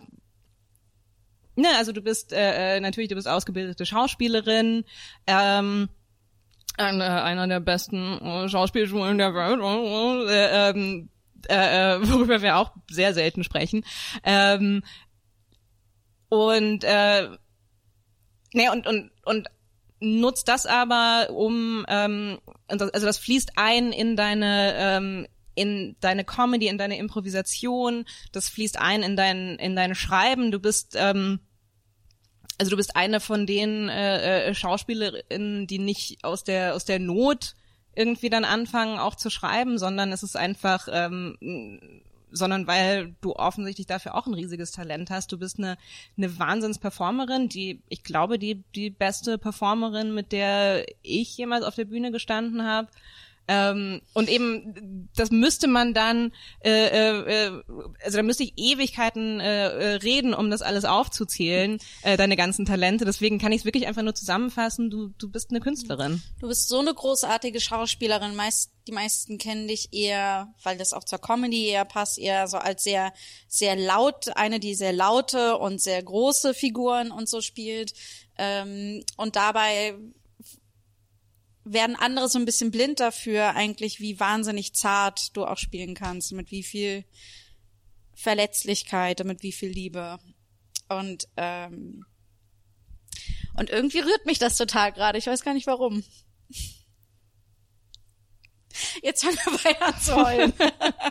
ne, also du bist äh, äh natürlich, du bist ausgebildete Schauspielerin, ähm, eine, einer der besten äh, Schauspielschulen der Welt, äh, ähm, äh, worüber wir auch sehr selten sprechen. Ähm, und äh, Nee, und, und, und nutzt das aber, um, ähm, also das fließt ein in deine, ähm, in deine Comedy, in deine Improvisation, das fließt ein in dein, in dein Schreiben. Du bist, ähm, also du bist eine von den äh, äh, Schauspielerinnen, die nicht aus der, aus der Not irgendwie dann anfangen auch zu schreiben, sondern es ist einfach ähm, sondern weil du offensichtlich dafür auch ein riesiges Talent hast. Du bist eine, eine Wahnsinns-Performerin, die, ich glaube, die, die beste Performerin, mit der ich jemals auf der Bühne gestanden habe. Ähm, und eben, das müsste man dann, äh, äh, äh, also da müsste ich Ewigkeiten äh, äh, reden, um das alles aufzuzählen, äh, deine ganzen Talente. Deswegen kann ich es wirklich einfach nur zusammenfassen, du, du bist eine Künstlerin. Du bist so eine großartige Schauspielerin. Meist, die meisten kennen dich eher, weil das auch zur Comedy eher passt, eher so als sehr, sehr laut, eine, die sehr laute und sehr große Figuren und so spielt. Ähm, und dabei werden andere so ein bisschen blind dafür eigentlich, wie wahnsinnig zart du auch spielen kannst, mit wie viel Verletzlichkeit und mit wie viel Liebe. Und ähm, und irgendwie rührt mich das total gerade. Ich weiß gar nicht warum. Jetzt fangen wir bei an zu heulen.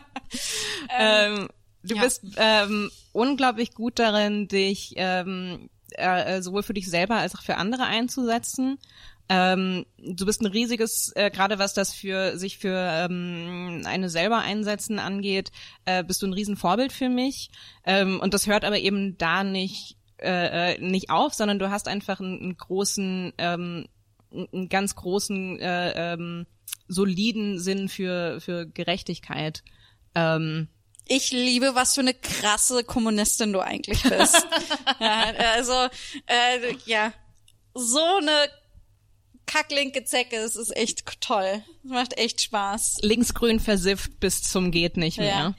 ähm, du ja. bist ähm, unglaublich gut darin, dich ähm, äh, sowohl für dich selber als auch für andere einzusetzen. Ähm, du bist ein riesiges, äh, gerade was das für sich für ähm, eine selber einsetzen angeht, äh, bist du ein Riesenvorbild für mich. Ähm, und das hört aber eben da nicht äh, äh nicht auf, sondern du hast einfach einen, einen großen, ähm, einen ganz großen, äh, ähm, soliden Sinn für für Gerechtigkeit. Ähm, ich liebe, was für eine krasse Kommunistin du eigentlich bist. ja, also äh, ja, so eine kacklinke Zecke. Es ist echt toll. Es macht echt Spaß. Linksgrün versifft bis zum geht nicht mehr. Ja.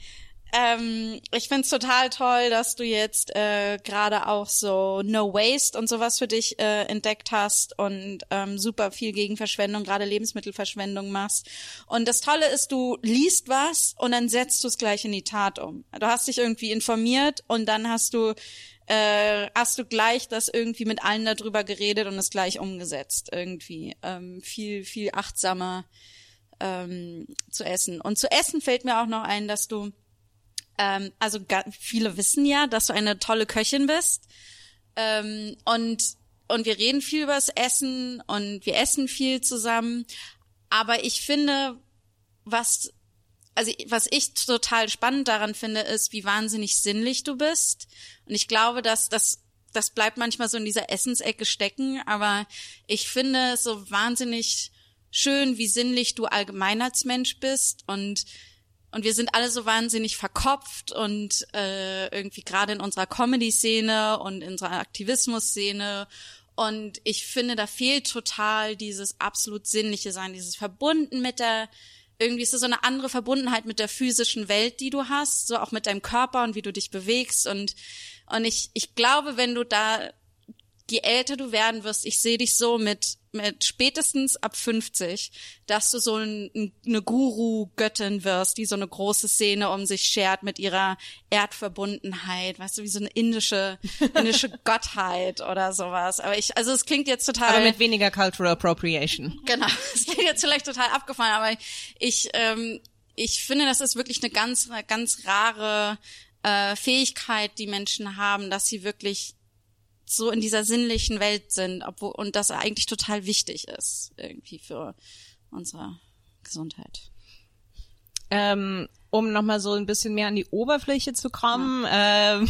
Ähm, ich find's total toll, dass du jetzt äh, gerade auch so No Waste und sowas für dich äh, entdeckt hast und ähm, super viel gegen Verschwendung, gerade Lebensmittelverschwendung machst. Und das Tolle ist, du liest was und dann setzt du es gleich in die Tat um. Du hast dich irgendwie informiert und dann hast du äh, hast du gleich das irgendwie mit allen darüber geredet und es gleich umgesetzt irgendwie ähm, viel viel achtsamer ähm, zu essen. Und zu essen fällt mir auch noch ein dass du ähm, also viele wissen ja dass du eine tolle Köchin bist. Ähm, und und wir reden viel über das Essen und wir essen viel zusammen. Aber ich finde was also was ich total spannend daran finde, ist, wie wahnsinnig sinnlich du bist. Und ich glaube, dass das das bleibt manchmal so in dieser Essensecke stecken, aber ich finde es so wahnsinnig schön, wie sinnlich du allgemein als Mensch bist. Und und wir sind alle so wahnsinnig verkopft und äh, irgendwie gerade in unserer Comedy-Szene und in unserer Aktivismus-Szene. Und ich finde, da fehlt total dieses absolut sinnliche Sein, dieses verbunden mit der irgendwie ist es so eine andere Verbundenheit mit der physischen Welt, die du hast, so auch mit deinem Körper und wie du dich bewegst. Und und ich ich glaube, wenn du da je älter du werden wirst, ich sehe dich so mit mit spätestens ab 50, dass du so ein, eine Guru-Göttin wirst, die so eine große Szene um sich schert mit ihrer Erdverbundenheit, weißt du, wie so eine indische, indische Gottheit oder sowas. Aber ich, also es klingt jetzt total. Aber mit weniger Cultural Appropriation. Genau. Es klingt jetzt vielleicht total abgefahren, aber ich, ähm, ich finde, das ist wirklich eine ganz, ganz rare äh, Fähigkeit, die Menschen haben, dass sie wirklich so in dieser sinnlichen Welt sind, obwohl, und das eigentlich total wichtig ist, irgendwie für unsere Gesundheit. Ähm, um nochmal so ein bisschen mehr an die Oberfläche zu kommen, ja. ähm,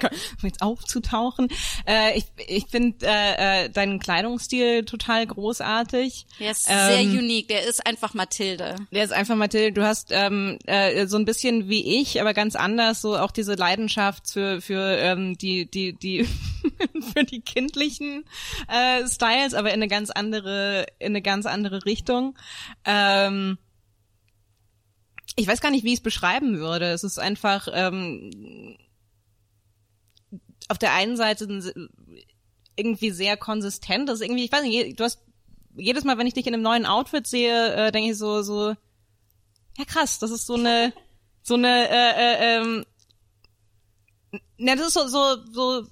um jetzt aufzutauchen. Äh, ich ich finde äh, äh, deinen Kleidungsstil total großartig. Der ist ähm, sehr unique. Der ist einfach Mathilde. Der ist einfach Mathilde. Du hast ähm, äh, so ein bisschen wie ich, aber ganz anders so auch diese Leidenschaft für für ähm, die die die für die kindlichen äh, Styles, aber in eine ganz andere in eine ganz andere Richtung. Ähm, ich weiß gar nicht, wie ich es beschreiben würde. Es ist einfach ähm, auf der einen Seite irgendwie sehr konsistent. Das ist irgendwie, ich weiß nicht, du hast jedes Mal, wenn ich dich in einem neuen Outfit sehe, äh, denke ich so, so, ja krass, das ist so eine, so eine, äh, äh, ähm, ne, das ist so, so, so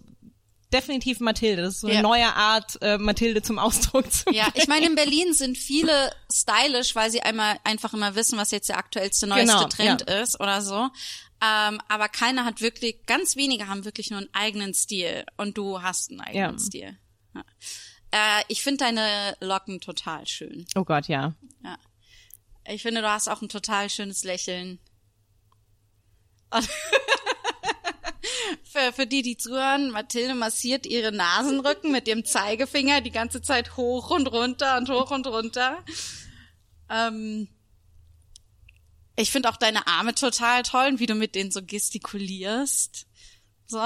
definitiv Mathilde. Das ist so eine ja. neue Art, äh, Mathilde zum Ausdruck zu bringen. Ja, ich meine, in Berlin sind viele stylisch, weil sie einmal einfach immer wissen, was jetzt der aktuellste, neueste genau, Trend ja. ist oder so. Ähm, aber keiner hat wirklich, ganz wenige haben wirklich nur einen eigenen Stil. Und du hast einen eigenen ja. Stil. Ja. Äh, ich finde deine Locken total schön. Oh Gott, ja. Ja. Ich finde, du hast auch ein total schönes Lächeln. für, für die, die zuhören, Mathilde massiert ihre Nasenrücken mit dem Zeigefinger die ganze Zeit hoch und runter und hoch und runter. Ähm, ich finde auch deine Arme total toll und wie du mit denen so gestikulierst. So.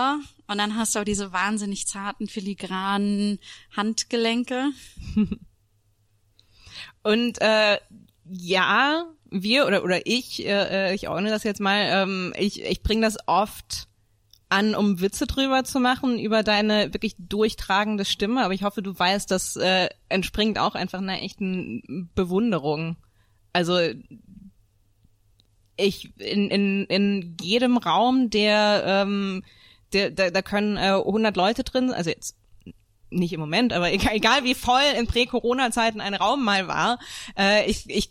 Und dann hast du auch diese wahnsinnig zarten, filigranen Handgelenke. und äh, ja, wir oder oder ich, äh, äh ich ordne das jetzt mal, ähm, ich, ich bringe das oft an, um Witze drüber zu machen, über deine wirklich durchtragende Stimme, aber ich hoffe, du weißt, das äh, entspringt auch einfach einer echten Bewunderung. Also ich in, in, in jedem Raum, der, ähm, der da, da können äh, 100 Leute drin, also jetzt nicht im Moment, aber egal, egal wie voll in Prä-Corona-Zeiten ein Raum mal war, äh, ich, ich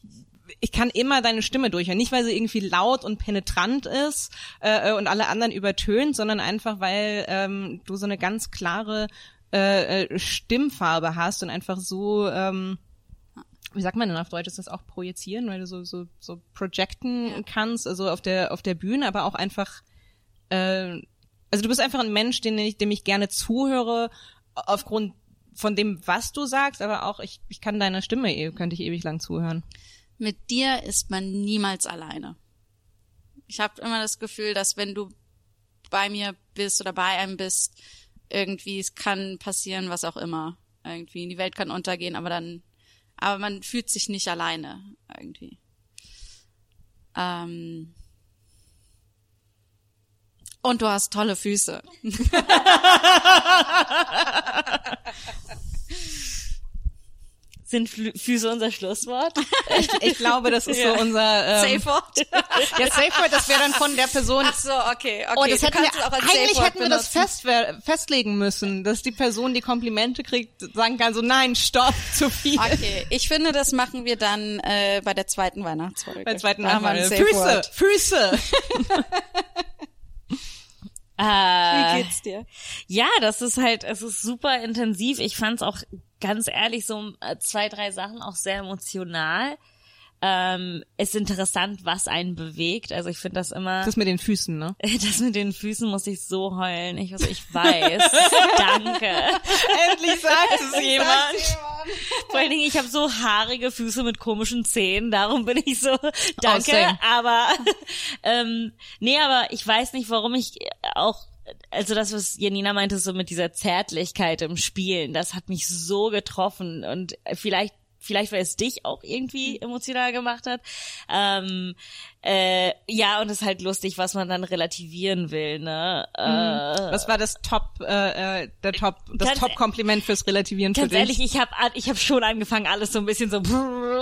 ich kann immer deine Stimme durchhören. Nicht, weil sie irgendwie laut und penetrant ist äh, und alle anderen übertönt, sondern einfach, weil ähm, du so eine ganz klare äh, äh, Stimmfarbe hast und einfach so, ähm, wie sagt man denn auf Deutsch, ist das auch projizieren, weil du so, so, so projecten ja. kannst, also auf der, auf der Bühne, aber auch einfach, äh, also du bist einfach ein Mensch, den ich, dem ich gerne zuhöre, aufgrund von dem, was du sagst, aber auch ich, ich kann deiner Stimme, eh, könnte ich ewig lang zuhören mit dir ist man niemals alleine. Ich habe immer das Gefühl, dass wenn du bei mir bist oder bei einem bist, irgendwie es kann passieren, was auch immer. Irgendwie die Welt kann untergehen, aber dann, aber man fühlt sich nicht alleine irgendwie. Ähm, und du hast tolle Füße. Sind Füße unser Schlusswort? Ich, ich glaube, das ist ja. so unser ähm, Safe Word. ja, Safe Word, das wäre dann von der Person. Ach so, okay, okay. Oh, das hätten wir, eigentlich hätten wir das fest, festlegen müssen, dass die Person, die Komplimente kriegt, sagen kann so, nein, stopp, zu viel. Okay, ich finde, das machen wir dann äh, bei der zweiten Weihnachtsfolge. Bei der zweiten Weihnachtsfolge. Füße, Füße. Äh, Wie geht's dir? Ja, das ist halt, es ist super intensiv. Ich fand's auch ganz ehrlich so äh, zwei, drei Sachen auch sehr emotional. Ähm, ist interessant, was einen bewegt. Also ich finde das immer. Das mit den Füßen, ne? Das mit den Füßen muss ich so heulen. Ich, also ich weiß. Danke. Endlich sagt es jemand. Vor allen Dingen, ich habe so haarige Füße mit komischen Zähnen, darum bin ich so, danke, Aussehen. aber ähm, nee, aber ich weiß nicht, warum ich auch also das, was Janina meinte, so mit dieser Zärtlichkeit im Spielen, das hat mich so getroffen und vielleicht vielleicht weil es dich auch irgendwie mhm. emotional gemacht hat. Ähm, äh, ja, und es ist halt lustig, was man dann relativieren will, ne? Mhm. Äh, was war das Top, äh, äh der Top, das Top-Kompliment fürs Relativieren für dich? Ganz ehrlich, ich habe ich hab schon angefangen, alles so ein bisschen so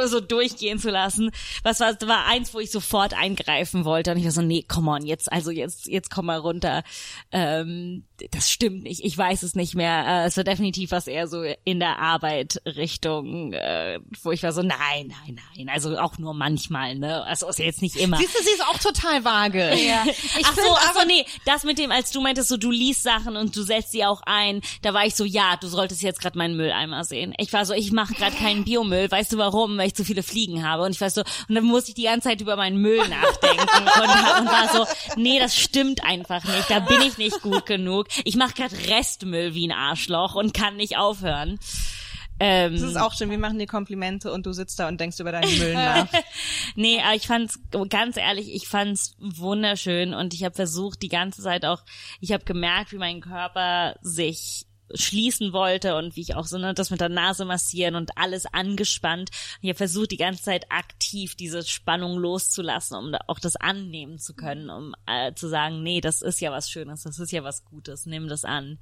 so durchgehen zu lassen. Was war, war eins, wo ich sofort eingreifen wollte und ich war so, nee, come on, jetzt, also jetzt, jetzt komm mal runter. Ähm, das stimmt nicht, ich weiß es nicht mehr. Äh, es war definitiv was eher so in der Arbeit Richtung, äh, wo ich war so, nein, nein, nein, also auch nur manchmal, ne? Also ist ja jetzt nicht immer immer. Siehst du, sie ist auch total vage. Ja. Ich ach so, ach so, nee, das mit dem, als du meintest, so du liest Sachen und du setzt sie auch ein, da war ich so, ja, du solltest jetzt gerade meinen Mülleimer sehen. Ich war so, ich mache gerade keinen Biomüll, weißt du warum? Weil ich zu viele Fliegen habe und ich war so, und dann musste ich die ganze Zeit über meinen Müll nachdenken und, und war so, nee, das stimmt einfach nicht, da bin ich nicht gut genug. Ich mache gerade Restmüll wie ein Arschloch und kann nicht aufhören. Ähm, das ist auch schön, wir machen dir Komplimente und du sitzt da und denkst über deinen Müll nach. nee, aber ich fand's, ganz ehrlich, ich fand's wunderschön und ich habe versucht die ganze Zeit auch, ich habe gemerkt, wie mein Körper sich schließen wollte und wie ich auch so ne, das mit der Nase massieren und alles angespannt. Ich habe versucht, die ganze Zeit aktiv diese Spannung loszulassen, um da auch das annehmen zu können, um äh, zu sagen, nee, das ist ja was Schönes, das ist ja was Gutes, nimm das an.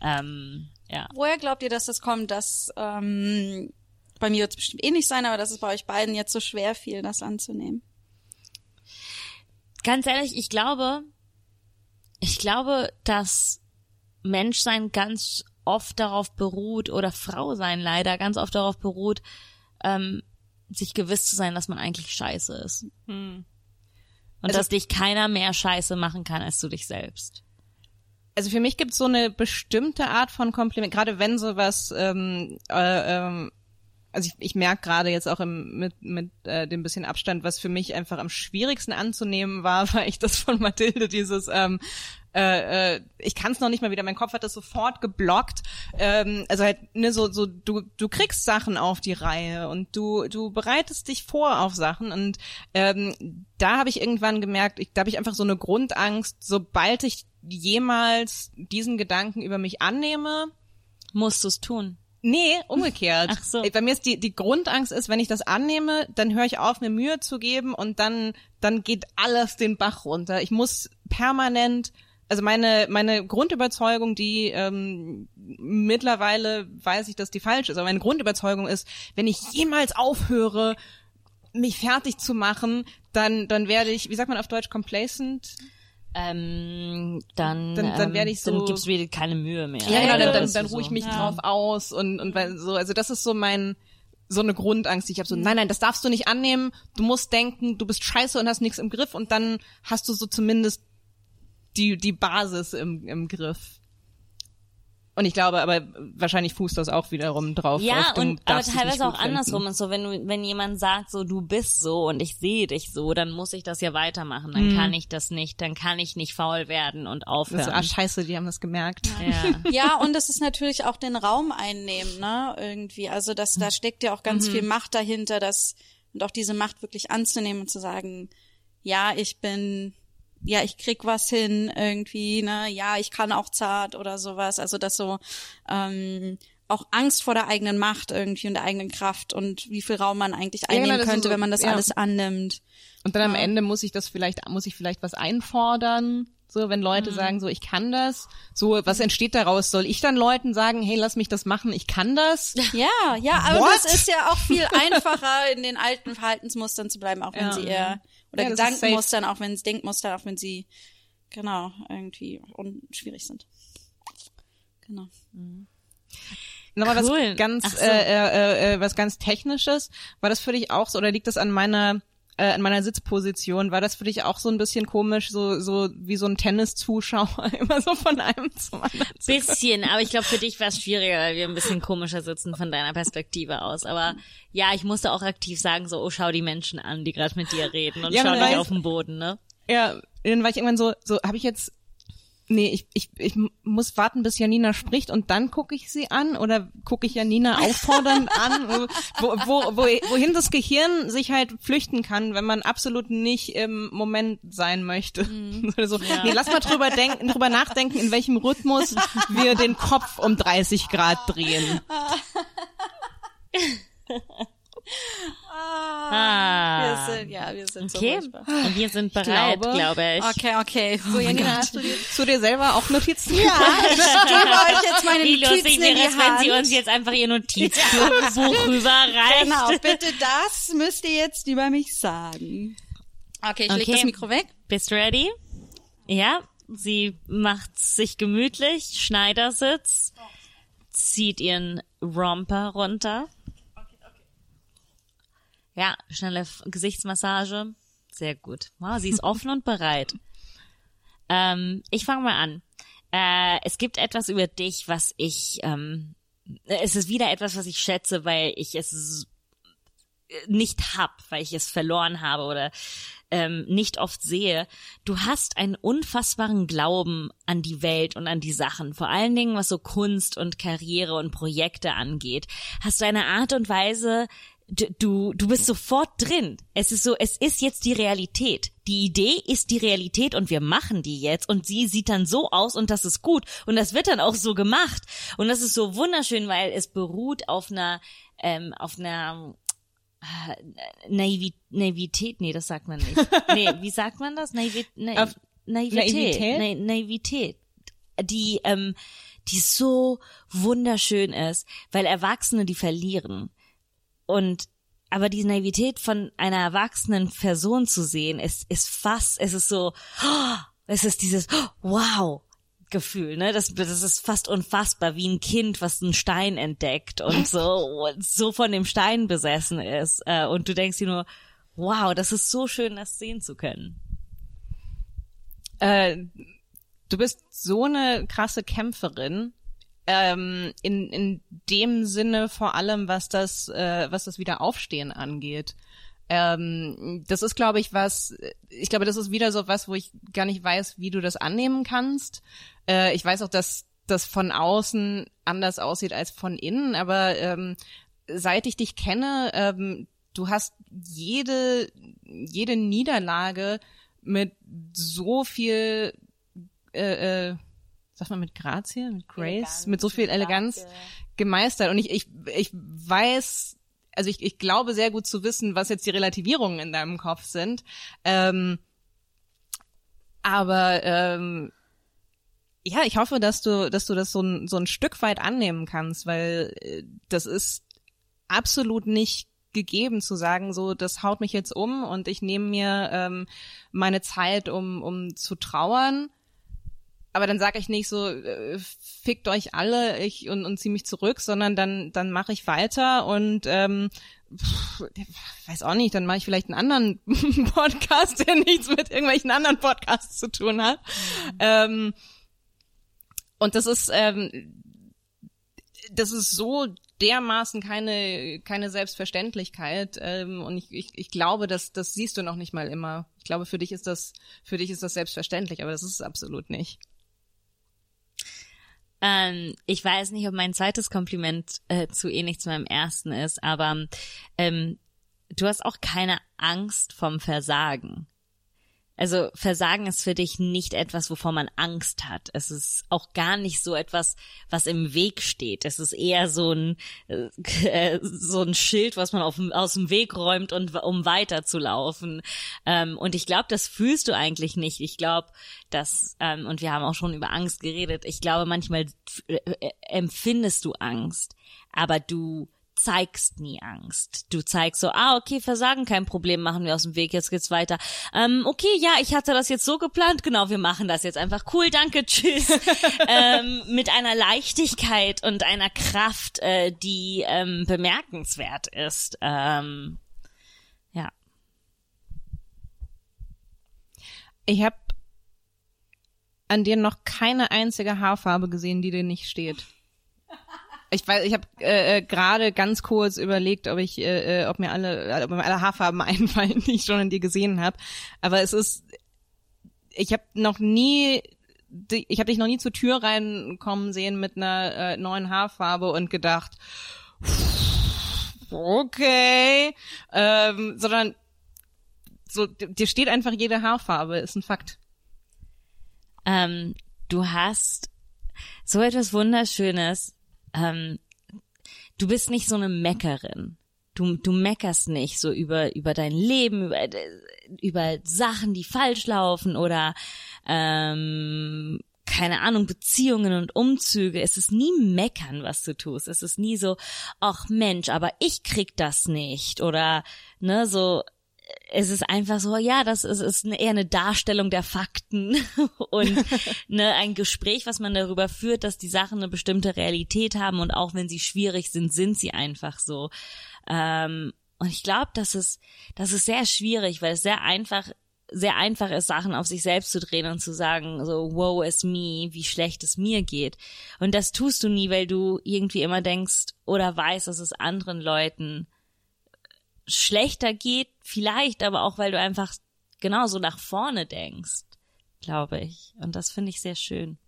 Ähm, ja. Woher glaubt ihr, dass das kommt, dass ähm, bei mir wird es bestimmt eh nicht sein, aber dass es bei euch beiden jetzt so schwer fiel, das anzunehmen? Ganz ehrlich, ich glaube, ich glaube, dass Menschsein ganz oft darauf beruht oder Frau sein leider ganz oft darauf beruht, ähm, sich gewiss zu sein, dass man eigentlich scheiße ist. Hm. Und also, dass dich keiner mehr scheiße machen kann als du dich selbst also für mich gibt es so eine bestimmte Art von Kompliment, gerade wenn sowas, ähm, äh, ähm, also ich, ich merke gerade jetzt auch im, mit, mit äh, dem bisschen Abstand, was für mich einfach am schwierigsten anzunehmen war, war ich das von Mathilde, dieses ähm, äh, äh, ich kann es noch nicht mal wieder, mein Kopf hat das sofort geblockt. Ähm, also halt, ne, so, so, du, du kriegst Sachen auf die Reihe und du, du bereitest dich vor auf Sachen und ähm, da habe ich irgendwann gemerkt, ich, da habe ich einfach so eine Grundangst, sobald ich jemals diesen Gedanken über mich annehme, musst du es tun. Nee, umgekehrt. Ach so. Bei mir ist die, die Grundangst ist, wenn ich das annehme, dann höre ich auf, mir Mühe zu geben und dann, dann geht alles den Bach runter. Ich muss permanent, also meine, meine Grundüberzeugung, die ähm, mittlerweile weiß ich, dass die falsch ist, aber meine Grundüberzeugung ist, wenn ich jemals aufhöre, mich fertig zu machen, dann, dann werde ich, wie sagt man auf Deutsch, complacent? ähm, dann, dann, dann werde ich so, dann gibt's wieder keine Mühe mehr. Ja, genau, dann, dann, dann ruhe ich mich ja. drauf aus und, und weil so, also das ist so mein, so eine Grundangst, die ich habe so, nein, nein, das darfst du nicht annehmen, du musst denken, du bist scheiße und hast nichts im Griff und dann hast du so zumindest die, die Basis im, im Griff. Und ich glaube, aber wahrscheinlich fußt das auch wiederum drauf. Ja, und aber teilweise auch andersrum und so, wenn du, wenn jemand sagt, so du bist so und ich sehe dich so, dann muss ich das ja weitermachen. Dann mhm. kann ich das nicht, dann kann ich nicht faul werden und aufhören. So, ah, scheiße, die haben das gemerkt. Ja. ja, und es ist natürlich auch den Raum einnehmen, ne? Irgendwie. Also das, da steckt ja auch ganz mhm. viel Macht dahinter, das und auch diese Macht wirklich anzunehmen und zu sagen, ja, ich bin ja, ich krieg was hin irgendwie, ne, ja, ich kann auch zart oder sowas. Also das so ähm, auch Angst vor der eigenen Macht irgendwie und der eigenen Kraft und wie viel Raum man eigentlich einnehmen ja, genau, könnte, so, wenn man das ja. alles annimmt. Und dann am Ende muss ich das vielleicht, muss ich vielleicht was einfordern. So, wenn Leute mhm. sagen, so, ich kann das, so, was entsteht daraus? Soll ich dann Leuten sagen, hey, lass mich das machen, ich kann das? Ja, ja, aber What? das ist ja auch viel einfacher, in den alten Verhaltensmustern zu bleiben, auch wenn ja. sie eher oder ja, Gedankenmustern, auch wenn es Denkmuster, auch wenn sie genau irgendwie schwierig sind. Genau. Mhm. Nochmal cool. was ganz so. äh, äh, äh, was ganz technisches. War das für dich auch so oder liegt das an meiner äh, in meiner Sitzposition. War das für dich auch so ein bisschen komisch, so, so wie so ein Tenniszuschauer, immer so von einem zum anderen? Bisschen, aber ich glaube, für dich war es schwieriger, weil wir ein bisschen komischer sitzen von deiner Perspektive aus. Aber ja, ich musste auch aktiv sagen, so, oh, schau die Menschen an, die gerade mit dir reden und ja, schau nicht auf den Boden, ne? Ja, dann war ich irgendwann so, so, habe ich jetzt nee, ich, ich, ich muss warten, bis Janina spricht und dann gucke ich sie an oder gucke ich Janina auffordernd an, wo, wo, wo, wohin das Gehirn sich halt flüchten kann, wenn man absolut nicht im Moment sein möchte. Mhm. so, ja. Nee, lass mal drüber, denken, drüber nachdenken, in welchem Rhythmus wir den Kopf um 30 Grad drehen. Ah, Wir sind, ja, wir sind okay. so Und wir sind bereit, glaube, glaube, ich. Okay, okay. So, Janina, hast du dir, zu dir selber auch Notizen? Ja, ich gebe euch jetzt meine Wie Notizen lustig wäre es, wenn sie uns jetzt einfach ihr Notizbuch rüberreicht. Genau, bitte das müsst ihr jetzt über mich sagen. Okay, ich okay. leg das Mikro weg. Bist du ready? Ja, sie macht sich gemütlich, Schneidersitz, zieht ihren Romper runter ja, schnelle Gesichtsmassage. Sehr gut. Wow, sie ist offen und bereit. Ähm, ich fange mal an. Äh, es gibt etwas über dich, was ich, ähm, es ist wieder etwas, was ich schätze, weil ich es nicht hab, weil ich es verloren habe oder ähm, nicht oft sehe. Du hast einen unfassbaren Glauben an die Welt und an die Sachen, vor allen Dingen was so Kunst und Karriere und Projekte angeht. Hast du eine Art und Weise, du, du bist sofort drin. Es ist so, es ist jetzt die Realität. Die Idee ist die Realität und wir machen die jetzt und sie sieht dann so aus und das ist gut und das wird dann auch so gemacht und das ist so wunderschön, weil es beruht auf einer, ähm, auf einer äh, Naivi Naivität, nee, das sagt man nicht. Nee, wie sagt man das? Naivi Na Auf Naivität. Naivität? Na Naivität. Die, ähm, die so wunderschön ist, weil Erwachsene die verlieren. Und aber die Naivität von einer erwachsenen Person zu sehen, ist, ist fast, es ist so, oh, es ist dieses, oh, wow, Gefühl, ne? Das, das ist fast unfassbar, wie ein Kind, was einen Stein entdeckt und so, so von dem Stein besessen ist. Äh, und du denkst dir nur, wow, das ist so schön, das sehen zu können. Äh, du bist so eine krasse Kämpferin. Ähm, in, in dem Sinne vor allem, was das, äh, was das Wiederaufstehen angeht. Ähm, das ist, glaube ich, was, ich glaube, das ist wieder so was, wo ich gar nicht weiß, wie du das annehmen kannst. Äh, ich weiß auch, dass das von außen anders aussieht als von innen, aber ähm, seit ich dich kenne, ähm, du hast jede, jede Niederlage mit so viel, äh, äh, sag mal mit Grazie, mit Grace, Eleganz, mit so viel Eleganz gemeistert. Und ich, ich, ich weiß also ich, ich glaube sehr gut zu wissen, was jetzt die Relativierungen in deinem Kopf sind. Ähm, aber ähm, ja, ich hoffe, dass du, dass du das so ein, so ein Stück weit annehmen kannst, weil äh, das ist absolut nicht gegeben zu sagen, so das haut mich jetzt um und ich nehme mir ähm, meine Zeit, um, um zu trauern. Aber dann sage ich nicht so, äh, fickt euch alle ich und, und zieh mich zurück, sondern dann dann mache ich weiter und ähm, pff, weiß auch nicht, dann mache ich vielleicht einen anderen Podcast, der nichts mit irgendwelchen anderen Podcasts zu tun hat. Mhm. Ähm, und das ist ähm, das ist so dermaßen keine keine Selbstverständlichkeit ähm, und ich, ich, ich glaube, dass das siehst du noch nicht mal immer. Ich glaube, für dich ist das für dich ist das selbstverständlich, aber das ist es absolut nicht. Ähm, ich weiß nicht, ob mein zweites Kompliment äh, zu ähnlich zu meinem ersten ist, aber ähm, du hast auch keine Angst vom Versagen. Also Versagen ist für dich nicht etwas, wovor man Angst hat. Es ist auch gar nicht so etwas, was im Weg steht. Es ist eher so ein äh, so ein Schild, was man auf, aus dem Weg räumt und um weiterzulaufen. Ähm, und ich glaube, das fühlst du eigentlich nicht. Ich glaube, dass ähm, und wir haben auch schon über Angst geredet. Ich glaube, manchmal äh, äh, empfindest du Angst, aber du zeigst nie Angst. Du zeigst so, ah, okay, Versagen, kein Problem, machen wir aus dem Weg, jetzt geht's weiter. Ähm, okay, ja, ich hatte das jetzt so geplant, genau, wir machen das jetzt einfach. Cool, danke, tschüss. ähm, mit einer Leichtigkeit und einer Kraft, äh, die ähm, bemerkenswert ist. Ähm, ja. Ich habe an dir noch keine einzige Haarfarbe gesehen, die dir nicht steht. Ich weiß, ich habe äh, äh, gerade ganz kurz überlegt, ob ich, äh, äh ob mir alle, ob mir alle Haarfarben einfallen, die ich schon in dir gesehen habe. Aber es ist, ich habe noch nie, ich habe dich noch nie zur Tür reinkommen sehen mit einer äh, neuen Haarfarbe und gedacht, okay, ähm, sondern so, dir steht einfach jede Haarfarbe, ist ein Fakt. Ähm, du hast so etwas Wunderschönes ähm, du bist nicht so eine Meckerin. Du, du meckerst nicht so über, über dein Leben, über, über Sachen, die falsch laufen oder ähm, keine Ahnung, Beziehungen und Umzüge. Es ist nie meckern, was du tust. Es ist nie so, ach Mensch, aber ich krieg das nicht. Oder, ne, so, es ist einfach so, ja, das ist, ist eher eine Darstellung der Fakten und ne, ein Gespräch, was man darüber führt, dass die Sachen eine bestimmte Realität haben und auch wenn sie schwierig sind, sind sie einfach so. Ähm, und ich glaube, das ist, das ist sehr schwierig, weil es sehr einfach sehr einfach ist, Sachen auf sich selbst zu drehen und zu sagen, so, wow, is me, wie schlecht es mir geht. Und das tust du nie, weil du irgendwie immer denkst oder weißt, dass es anderen Leuten schlechter geht, vielleicht, aber auch, weil du einfach genauso nach vorne denkst, glaube ich. Und das finde ich sehr schön.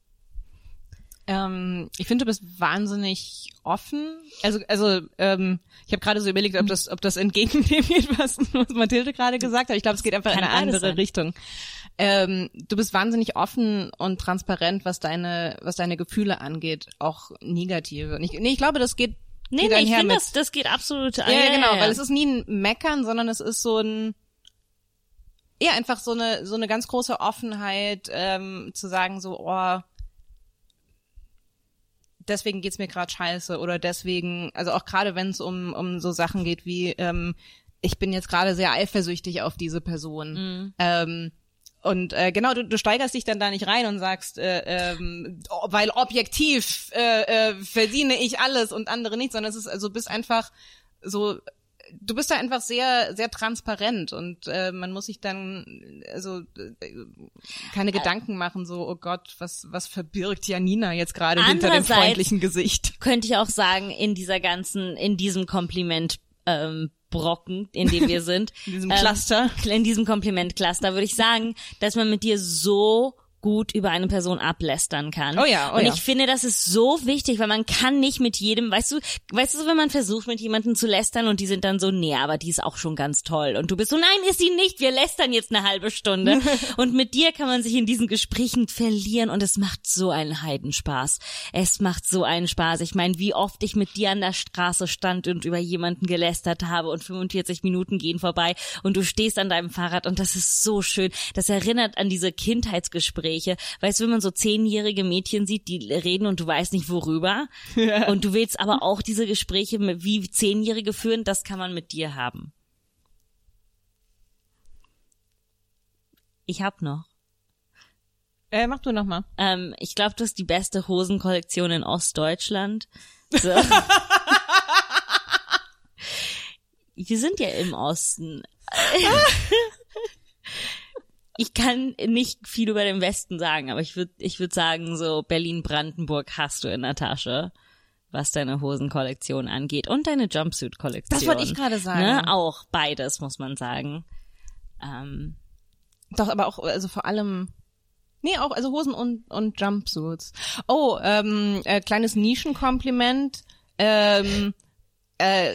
Ähm, ich finde, du bist wahnsinnig offen. Also, also ähm, ich habe gerade so überlegt, ob das, ob das entgegen dem geht, was, was Mathilde gerade gesagt hat. Ich glaube, es geht einfach Kann in eine andere sein. Richtung. Ähm, du bist wahnsinnig offen und transparent, was deine, was deine Gefühle angeht, auch negative. Und ich, nee, ich glaube, das geht. Nee, nee, ich finde, das, das geht absolut. Ja, ja, genau, weil es ist nie ein Meckern, sondern es ist so ein eher einfach so eine so eine ganz große Offenheit ähm, zu sagen so oh deswegen geht's mir gerade scheiße oder deswegen, also auch gerade wenn es um, um so Sachen geht wie, ähm, ich bin jetzt gerade sehr eifersüchtig auf diese Person. Mhm. Ähm, und äh, genau, du, du steigerst dich dann da nicht rein und sagst, äh, ähm, weil objektiv äh, äh, verdiene ich alles und andere nicht, sondern es ist also bist einfach so du bist da einfach sehr, sehr transparent und äh, man muss sich dann also äh, keine äh, Gedanken machen, so, oh Gott, was, was verbirgt Janina jetzt gerade hinter dem freundlichen Gesicht? Könnte ich auch sagen, in dieser ganzen, in diesem Kompliment ähm, Brocken, in dem wir sind. in diesem Cluster. Ähm, in diesem Kompliment-Cluster würde ich sagen, dass man mit dir so gut über eine Person ablästern kann. Oh ja, oh Und ja. ich finde, das ist so wichtig, weil man kann nicht mit jedem, weißt du, weißt du, wenn man versucht, mit jemandem zu lästern und die sind dann so, nee, aber die ist auch schon ganz toll. Und du bist so, nein, ist sie nicht, wir lästern jetzt eine halbe Stunde. und mit dir kann man sich in diesen Gesprächen verlieren und es macht so einen Heidenspaß. Es macht so einen Spaß. Ich meine, wie oft ich mit dir an der Straße stand und über jemanden gelästert habe und 45 Minuten gehen vorbei und du stehst an deinem Fahrrad und das ist so schön. Das erinnert an diese Kindheitsgespräche Gespräche. Weißt du, wenn man so zehnjährige Mädchen sieht, die reden und du weißt nicht worüber. Ja. Und du willst aber auch diese Gespräche wie Zehnjährige führen, das kann man mit dir haben. Ich hab noch. Äh, mach du noch mal. Ähm, ich glaube, du hast die beste Hosenkollektion in Ostdeutschland. So. Wir sind ja im Osten. ich kann nicht viel über den Westen sagen, aber ich würde ich würd sagen, so Berlin-Brandenburg hast du in der Tasche, was deine Hosenkollektion angeht und deine Jumpsuit-Kollektion. Das wollte ich gerade sagen. Ne? Auch beides, muss man sagen. Ähm, Doch, aber auch, also vor allem, nee, auch, also Hosen und, und Jumpsuits. Oh, ähm, äh, kleines Nischenkompliment. Ähm, äh,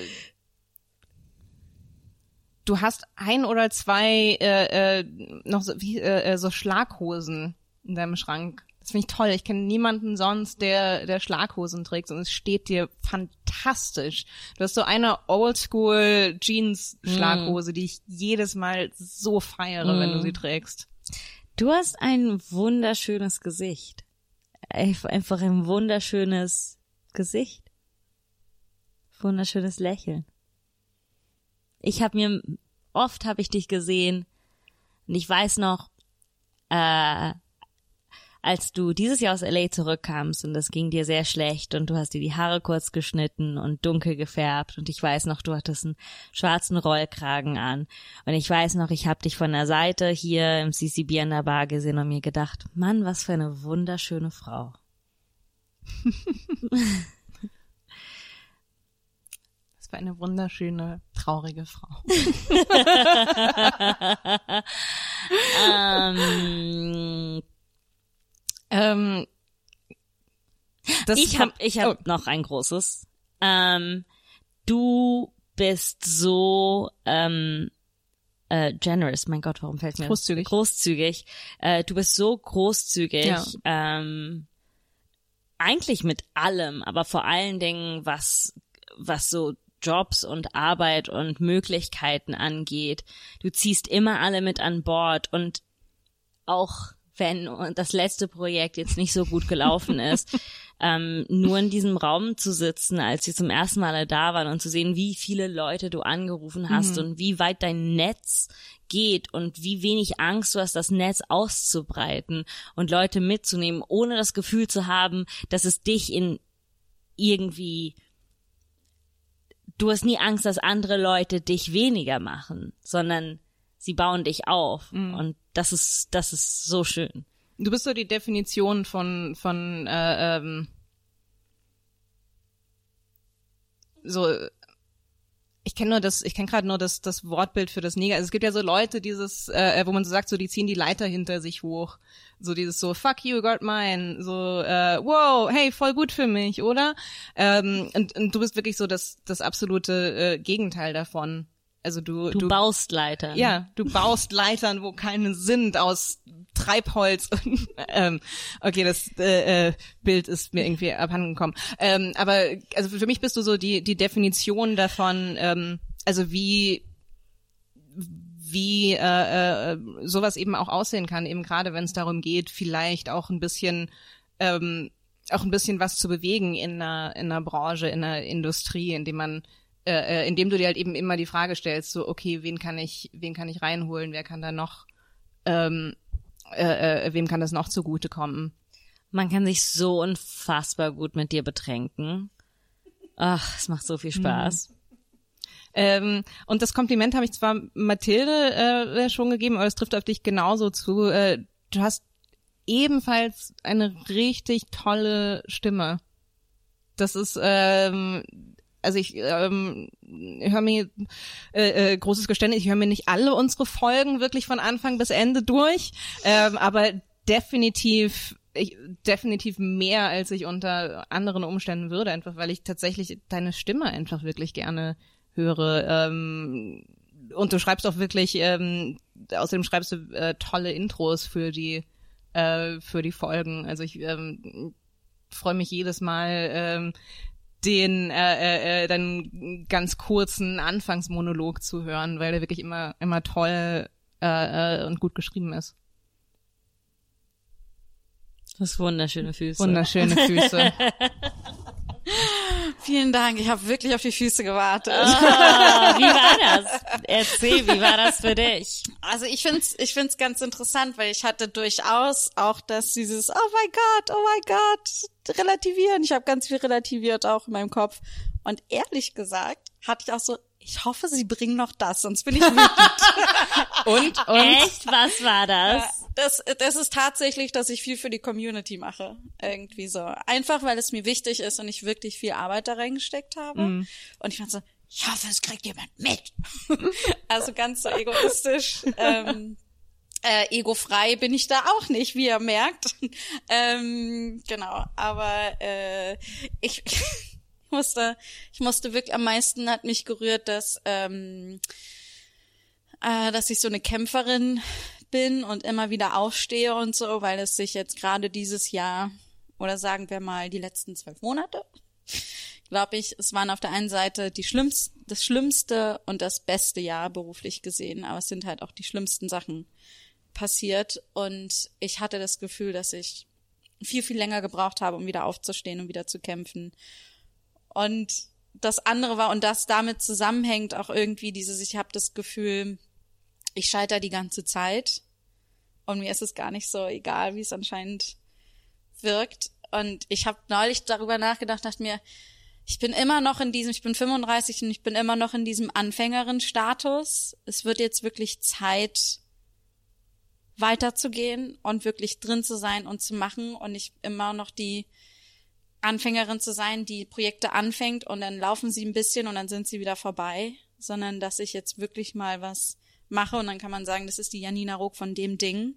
du hast ein oder zwei äh, äh, noch so, wie, äh, äh, so Schlaghosen in deinem Schrank. Das finde ich toll. Ich kenne niemanden sonst, der, der Schlaghosen trägt und es steht dir fantastisch. Du hast so eine Oldschool Jeans Schlaghose, mm. die ich jedes Mal so feiere, mm. wenn du sie trägst. Du hast ein wunderschönes Gesicht. Einfach ein wunderschönes Gesicht. Wunderschönes Lächeln ich habe mir oft habe ich dich gesehen und ich weiß noch, äh, als du dieses Jahr aus LA zurückkamst und es ging dir sehr schlecht und du hast dir die Haare kurz geschnitten und dunkel gefärbt und ich weiß noch, du hattest einen schwarzen Rollkragen an und ich weiß noch, ich habe dich von der Seite hier im CCB an der Bar gesehen und mir gedacht, Mann, was für eine wunderschöne Frau. Das war eine wunderschöne, traurige Frau. ähm, ähm, ich habe ich hab oh. noch ein großes. Ähm, du bist so ähm, äh, generous, mein Gott, warum fällt mir großzügig? Großzügig. Äh, du bist so großzügig. Ja. Ähm, eigentlich mit allem, aber vor allen Dingen was was so Jobs und Arbeit und Möglichkeiten angeht. Du ziehst immer alle mit an Bord und auch wenn das letzte Projekt jetzt nicht so gut gelaufen ist, ähm, nur in diesem Raum zu sitzen, als wir zum ersten Mal da waren und zu sehen, wie viele Leute du angerufen hast mhm. und wie weit dein Netz geht und wie wenig Angst du hast, das Netz auszubreiten und Leute mitzunehmen, ohne das Gefühl zu haben, dass es dich in irgendwie du hast nie Angst, dass andere Leute dich weniger machen, sondern sie bauen dich auf. Mhm. Und das ist, das ist so schön. Du bist so die Definition von, von äh, ähm, so ich kenne nur das, ich kenne gerade nur das, das Wortbild für das Neger. Also es gibt ja so Leute, dieses, äh, wo man so sagt, so die ziehen die Leiter hinter sich hoch. So dieses so, fuck you, got mine. So, äh, wow, hey, voll gut für mich, oder? Ähm, und, und du bist wirklich so das, das absolute äh, Gegenteil davon. Also du, du, du baust Leitern. Ja, du baust Leitern, wo keine sind, aus Treibholz. ähm, okay, das äh, äh, Bild ist mir irgendwie abhandengekommen. Ähm, aber also für mich bist du so die die Definition davon, ähm, also wie wie äh, äh, sowas eben auch aussehen kann, eben gerade wenn es darum geht, vielleicht auch ein bisschen ähm, auch ein bisschen was zu bewegen in einer in einer Branche, in einer Industrie, in dem man äh, äh, indem du dir halt eben immer die Frage stellst, so okay, wen kann ich, wen kann ich reinholen, wer kann da noch, ähm, äh, äh, wem kann das noch zugutekommen? Man kann sich so unfassbar gut mit dir betränken. Ach, es macht so viel Spaß. Mhm. Ähm, und das Kompliment habe ich zwar Mathilde äh, schon gegeben, aber es trifft auf dich genauso zu. Äh, du hast ebenfalls eine richtig tolle Stimme. Das ist ähm, also ich ähm, höre mir äh, äh, großes Geständnis, ich höre mir nicht alle unsere Folgen wirklich von Anfang bis Ende durch, ähm, aber definitiv ich, definitiv mehr, als ich unter anderen Umständen würde, einfach weil ich tatsächlich deine Stimme einfach wirklich gerne höre. Ähm, und du schreibst auch wirklich, ähm, außerdem schreibst du äh, tolle Intros für die äh, für die Folgen. Also ich ähm, freue mich jedes Mal, ähm, den äh, äh, äh, dann ganz kurzen Anfangsmonolog zu hören, weil der wirklich immer immer toll äh, äh, und gut geschrieben ist. Das wunderschöne Füße. Wunderschöne Füße. Vielen Dank, ich habe wirklich auf die Füße gewartet. Oh, wie war das? Erzähl, wie war das für dich? Also ich find's, ich find's ganz interessant, weil ich hatte durchaus auch das dieses, oh mein Gott, oh mein Gott, relativieren. Ich habe ganz viel relativiert auch in meinem Kopf. Und ehrlich gesagt hatte ich auch so, ich hoffe, sie bringen noch das, sonst bin ich wütend. und, und? Echt? Was war das? Das, das ist tatsächlich, dass ich viel für die Community mache. Irgendwie so. Einfach, weil es mir wichtig ist und ich wirklich viel Arbeit da reingesteckt habe. Mm. Und ich fand so, ich hoffe, es kriegt jemand mit. also ganz so egoistisch. ähm, äh, egofrei bin ich da auch nicht, wie ihr merkt. ähm, genau, aber äh, ich ich musste, ich musste wirklich am meisten hat mich gerührt, dass ähm, äh, dass ich so eine Kämpferin bin und immer wieder aufstehe und so, weil es sich jetzt gerade dieses Jahr oder sagen wir mal die letzten zwölf Monate, glaube ich, es waren auf der einen Seite die schlimmste, das schlimmste und das beste Jahr beruflich gesehen, aber es sind halt auch die schlimmsten Sachen passiert. Und ich hatte das Gefühl, dass ich viel, viel länger gebraucht habe, um wieder aufzustehen und wieder zu kämpfen. Und das andere war, und das damit zusammenhängt auch irgendwie dieses, ich habe das Gefühl, ich scheiter die ganze Zeit. Und mir ist es gar nicht so egal, wie es anscheinend wirkt. Und ich habe neulich darüber nachgedacht, dachte mir, ich bin immer noch in diesem, ich bin 35 und ich bin immer noch in diesem Anfängerin-Status. Es wird jetzt wirklich Zeit, weiterzugehen und wirklich drin zu sein und zu machen. Und ich immer noch die Anfängerin zu sein, die Projekte anfängt und dann laufen sie ein bisschen und dann sind sie wieder vorbei, sondern dass ich jetzt wirklich mal was mache und dann kann man sagen, das ist die Janina Ruck von dem Ding.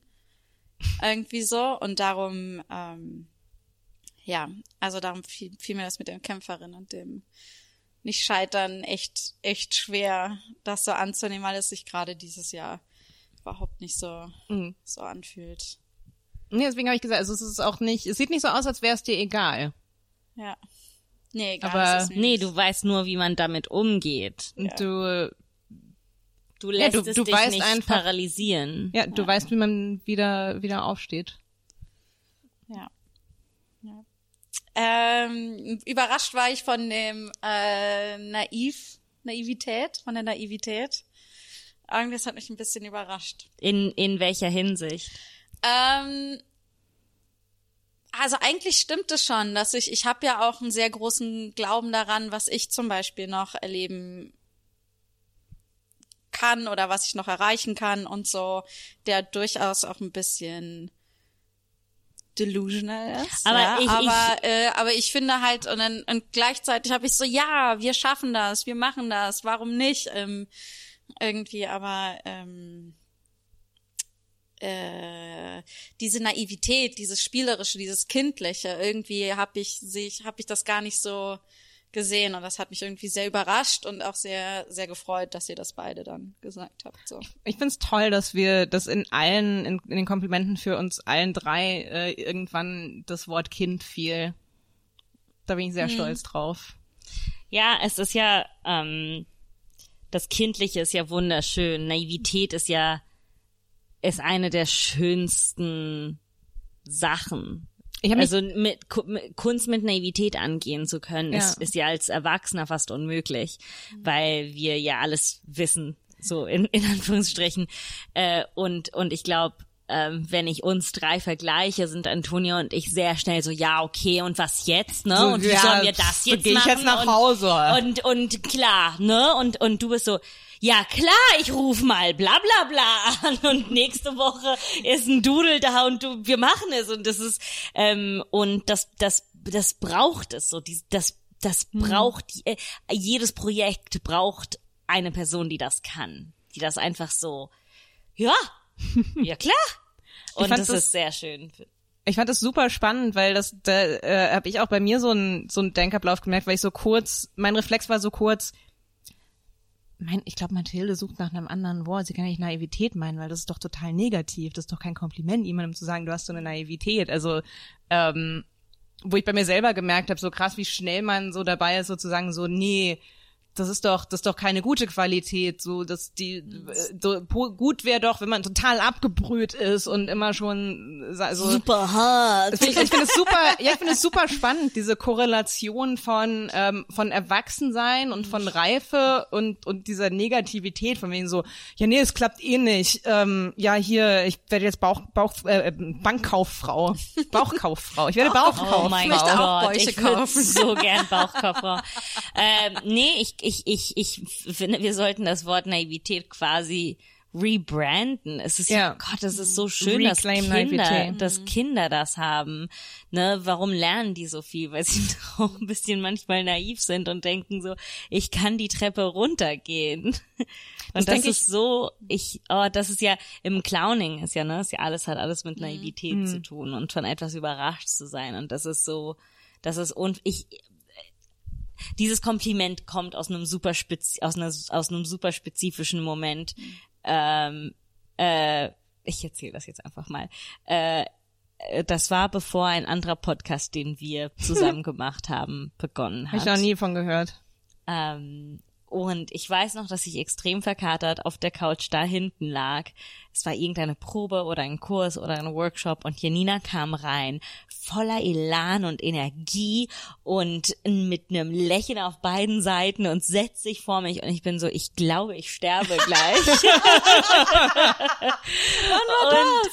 Irgendwie so. Und darum, ähm, ja, also darum fiel, fiel mir das mit der Kämpferin und dem nicht scheitern echt, echt schwer, das so anzunehmen, weil es sich gerade dieses Jahr überhaupt nicht so, mhm. so anfühlt. Nee, deswegen habe ich gesagt, also es ist auch nicht, es sieht nicht so aus, als wäre es dir egal. Ja. Nee, egal. Aber nee, du weißt nur, wie man damit umgeht. Ja. Du Du lässt ja, du, es du dich weißt nicht einfach, paralysieren. Ja, du ja. weißt, wie man wieder wieder aufsteht. Ja. ja. Ähm, überrascht war ich von dem äh, Naiv, Naivität, von der Naivität. Irgendwas hat mich ein bisschen überrascht. In in welcher Hinsicht? Ähm, also eigentlich stimmt es schon, dass ich, ich habe ja auch einen sehr großen Glauben daran, was ich zum Beispiel noch erleben kann oder was ich noch erreichen kann und so, der durchaus auch ein bisschen delusional ist. Aber ja, ich- aber, äh, aber ich finde halt und dann und gleichzeitig habe ich so, ja, wir schaffen das, wir machen das, warum nicht? Ähm, irgendwie, aber ähm, äh, diese Naivität, dieses spielerische, dieses kindliche, irgendwie habe ich sich, habe ich das gar nicht so gesehen und das hat mich irgendwie sehr überrascht und auch sehr sehr gefreut, dass ihr das beide dann gesagt habt. So. Ich find's toll, dass wir das in allen, in, in den Komplimenten für uns allen drei äh, irgendwann das Wort Kind fiel. Da bin ich sehr stolz drauf. Ja, es ist ja, ähm, das Kindliche ist ja wunderschön. Naivität ist ja, ist eine der schönsten Sachen. Also mit, mit Kunst mit Naivität angehen zu können, ist, Ja. ist ja als Erwachsener fast unmöglich, weil wir ja alles wissen, so in, in Anführungsstrichen. Äh, und, und ich glaube, ähm, wenn ich uns drei vergleiche, sind Antonia und ich sehr schnell so, ja, okay, und was jetzt, ne? So, und wie ja, sollen wir das so jetzt geh ich machen? jetzt nach und, Hause. Und, und klar, ne? Und, und du bist so, ja klar, ich ruf mal bla bla bla an und nächste Woche ist ein Dudel da und du, wir machen es und das ist, ähm, und das, das, das braucht es so, die, das, das braucht, äh, jedes Projekt braucht eine Person, die das kann, die das einfach so, ja, ja klar. Und fand das, das- ist sehr schön. Ich fand das super spannend, weil das da äh, habe ich auch bei mir so ein so ein Denkablauf gemerkt, weil ich so kurz, mein Reflex war so kurz. Mein, ich glaube, Mathilde sucht nach einem anderen Wort. Sie kann nicht Naivität meinen, weil das ist doch total negativ. Das ist doch kein Kompliment, jemandem zu sagen, du hast so eine Naivität. Also ähm, wo ich bei mir selber gemerkt habe, so krass, wie schnell man so dabei ist, sozusagen so, nee, das ist doch, das ist doch keine gute Qualität, so, dass die, äh, so, gut wäre doch, wenn man total abgebrüht ist und immer schon, äh, so, Super hart. ich, ich finde es super, ja, ich finde es super spannend, diese Korrelation von ähm, von Erwachsensein und von Reife und und dieser Negativität von wegen so, ja nee, es klappt eh nicht. Ähm, ja hier, ich werde jetzt Bauch Bauch äh, Bankkauffrau, Bauchkauffrau. Ich werde Bauchkauffrau. Oh mein möchte Gott, auch Bäuche ich würd kaufen. so gern Bauchkauffrau. ähm, nee, ich, ich, ich, ich finde, wir sollten das Wort Naivität quasi rebranden. Es ist, Ja. Gott, es ist so schön, dass Kinder, Naivität. dass Kinder das haben. Ne, warum lernen die so viel? Weil sie auch ein bisschen manchmal naiv sind und denken so, ich kann die Treppe runtergehen. Und das, ich- ist so, ich, oh, das ist ja im Clowning ist ja, ne, ist ja alles hat alles mit Naivität Mhm. zu tun und von etwas überrascht zu sein. Und das ist so, das ist und ich, dieses Kompliment kommt aus einem super spez aus, einer, aus einem super spezifischen Moment. Ähm, äh, ich erzähle das jetzt einfach mal. Äh, das war bevor ein anderer Podcast, den wir zusammen gemacht haben, begonnen Habe hat. ich noch nie von gehört. Ähm, und ich weiß noch, dass ich extrem verkatert auf der Couch da hinten lag. Es war irgendeine Probe oder ein Kurs oder ein Workshop und Janina kam rein, voller Elan und Energie und mit einem Lächeln auf beiden Seiten und setzt sich vor mich und ich bin so, ich glaube, ich sterbe gleich. und,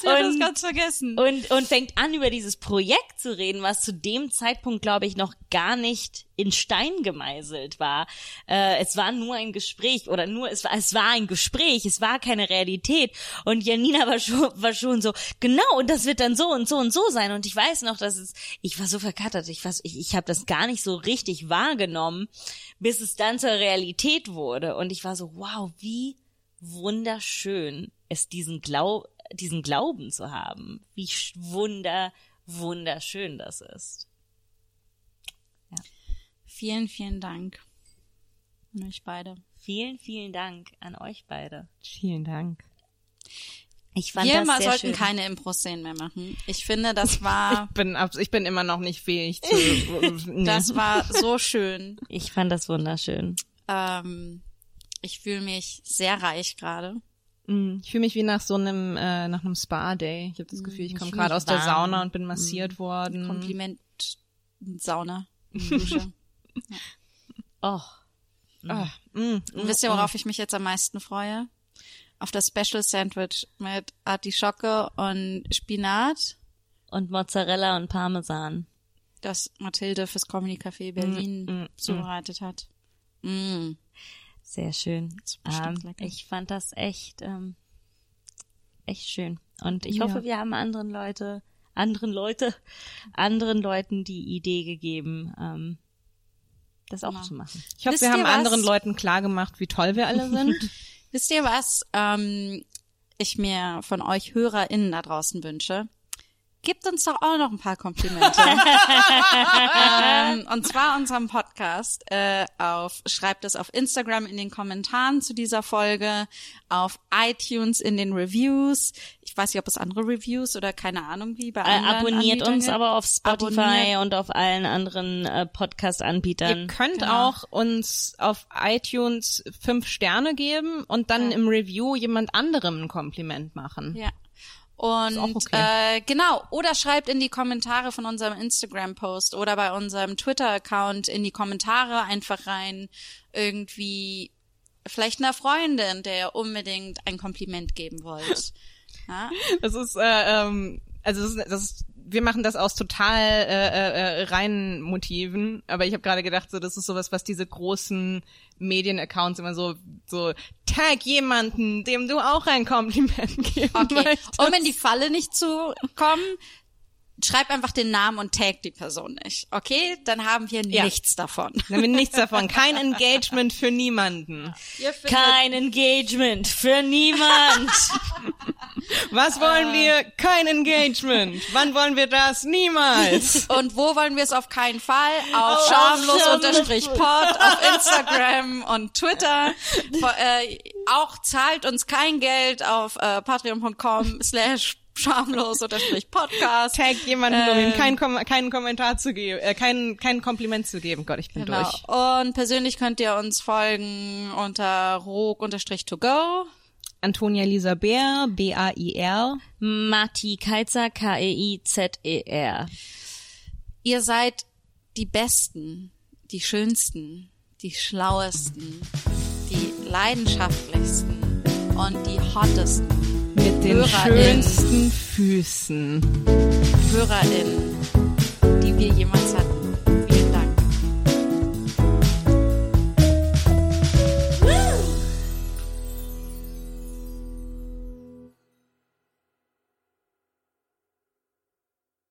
das und- ganz vergessen. und, und fängt an, über dieses Projekt zu reden, was zu dem Zeitpunkt, glaube ich, noch gar nicht in Stein gemeißelt war. Äh, es war nur ein Gespräch oder nur, es war, es war ein Gespräch, es war keine Realität. Und Janina war schon, war schon so, genau, und das wird dann so und so und so sein. Und ich weiß noch, dass es, ich war so verkattert, ich, war ich, ich habe das gar nicht so richtig wahrgenommen, bis es dann zur Realität wurde. Und ich war so, wow, wie wunderschön es diesen Glaub, diesen Glauben zu haben. Wie wunder, wunderschön das ist. Vielen, vielen Dank. An euch beide. Vielen, vielen Dank an euch beide. Vielen Dank. Ich fand Wir das sehr sollten schön. keine Impro-Szenen mehr machen. Ich finde, das war, Ich bin, abs- ich bin immer noch nicht fähig zu. nee. das war so schön. ich fand das wunderschön. Ähm, ich fühle mich sehr reich gerade. Mm, Ich fühle mich wie nach so einem nach einem Spa Day. Ich habe das Gefühl, ich komme gerade aus der. Sauna und bin massiert worden. Kompliment Sauna. Dusche. Oh, Ah, mm, Und wisst ihr, worauf ich mich jetzt am meisten freue? Auf das Special Sandwich mit Artischocke und Spinat und Mozzarella und Parmesan. Das Mathilde fürs Comedy Café Berlin mm, mm, mm. zubereitet mm. hat. Mm. Sehr schön. Ähm, ich fand das echt, ähm, echt schön. Und ich ja. hoffe, wir haben anderen Leute, anderen Leute, anderen Leuten die Idee gegeben, ähm, das auch ja. zu machen. Ich hoffe, Wisst wir haben was? anderen Leuten klar gemacht, wie toll wir alle sind. Wisst ihr was? Ähm, ich mir von euch HörerInnen da draußen wünsche, Gebt uns doch auch noch ein paar Komplimente. ähm, und zwar unserem Podcast äh, auf, schreibt es auf Instagram in den Kommentaren zu dieser Folge, auf iTunes in den Reviews. Ich weiß nicht, ob es andere Reviews oder keine Ahnung wie bei äh, anderen Abonniert uns aber auf Spotify abonniert. und auf allen anderen äh, Podcast-Anbietern. Ihr könnt genau. auch uns auf iTunes fünf Sterne geben und dann ja. im Review jemand anderem ein Kompliment machen. Ja. Und okay. äh, genau, oder schreibt in die Kommentare von unserem Instagram-Post oder bei unserem Twitter-Account in die Kommentare einfach rein irgendwie vielleicht einer Freundin, der ihr unbedingt ein Kompliment geben wollt. Ja? Das ist, äh, ähm, also das ist, das ist wir machen das aus total äh, äh, äh reinen Motiven, aber ich habe gerade gedacht, so das ist sowas, was diese großen Medienaccounts immer so so tag jemanden, dem du auch ein Kompliment geben okay. möchtest. Um in die Falle nicht zu kommen, schreib einfach den Namen und tag die Person nicht. Okay, dann haben wir ja. nichts davon. Dann haben wir nichts davon. Kein Engagement für niemanden. Kein Engagement für niemand. Was wollen wir? Kein Engagement. Wann wollen wir das? Niemals. Und wo wollen wir es auf keinen Fall? Auf oh, schamlos-pod auf Instagram und Twitter. Äh, auch zahlt uns kein Geld auf äh, patreon.com slash schamlos oder sprich Podcast. Tag jemanden, ähm, um ihm ähm, keinen, Kom keinen Kommentar zu geben, äh, keinen, keinen Kompliment zu geben. Gott, ich bin genau. durch. Und persönlich könnt ihr uns folgen unter rog-to-go. Antonia Lisa Bär, B-A-I-R. Mati Keizer, K-E-I-Z-E-R. Ihr seid die Besten, die Schönsten, die Schlauesten, die Leidenschaftlichsten und die Hottesten den Hörerin. schönsten Füßen. HörerInnen, die wir jemals hatten.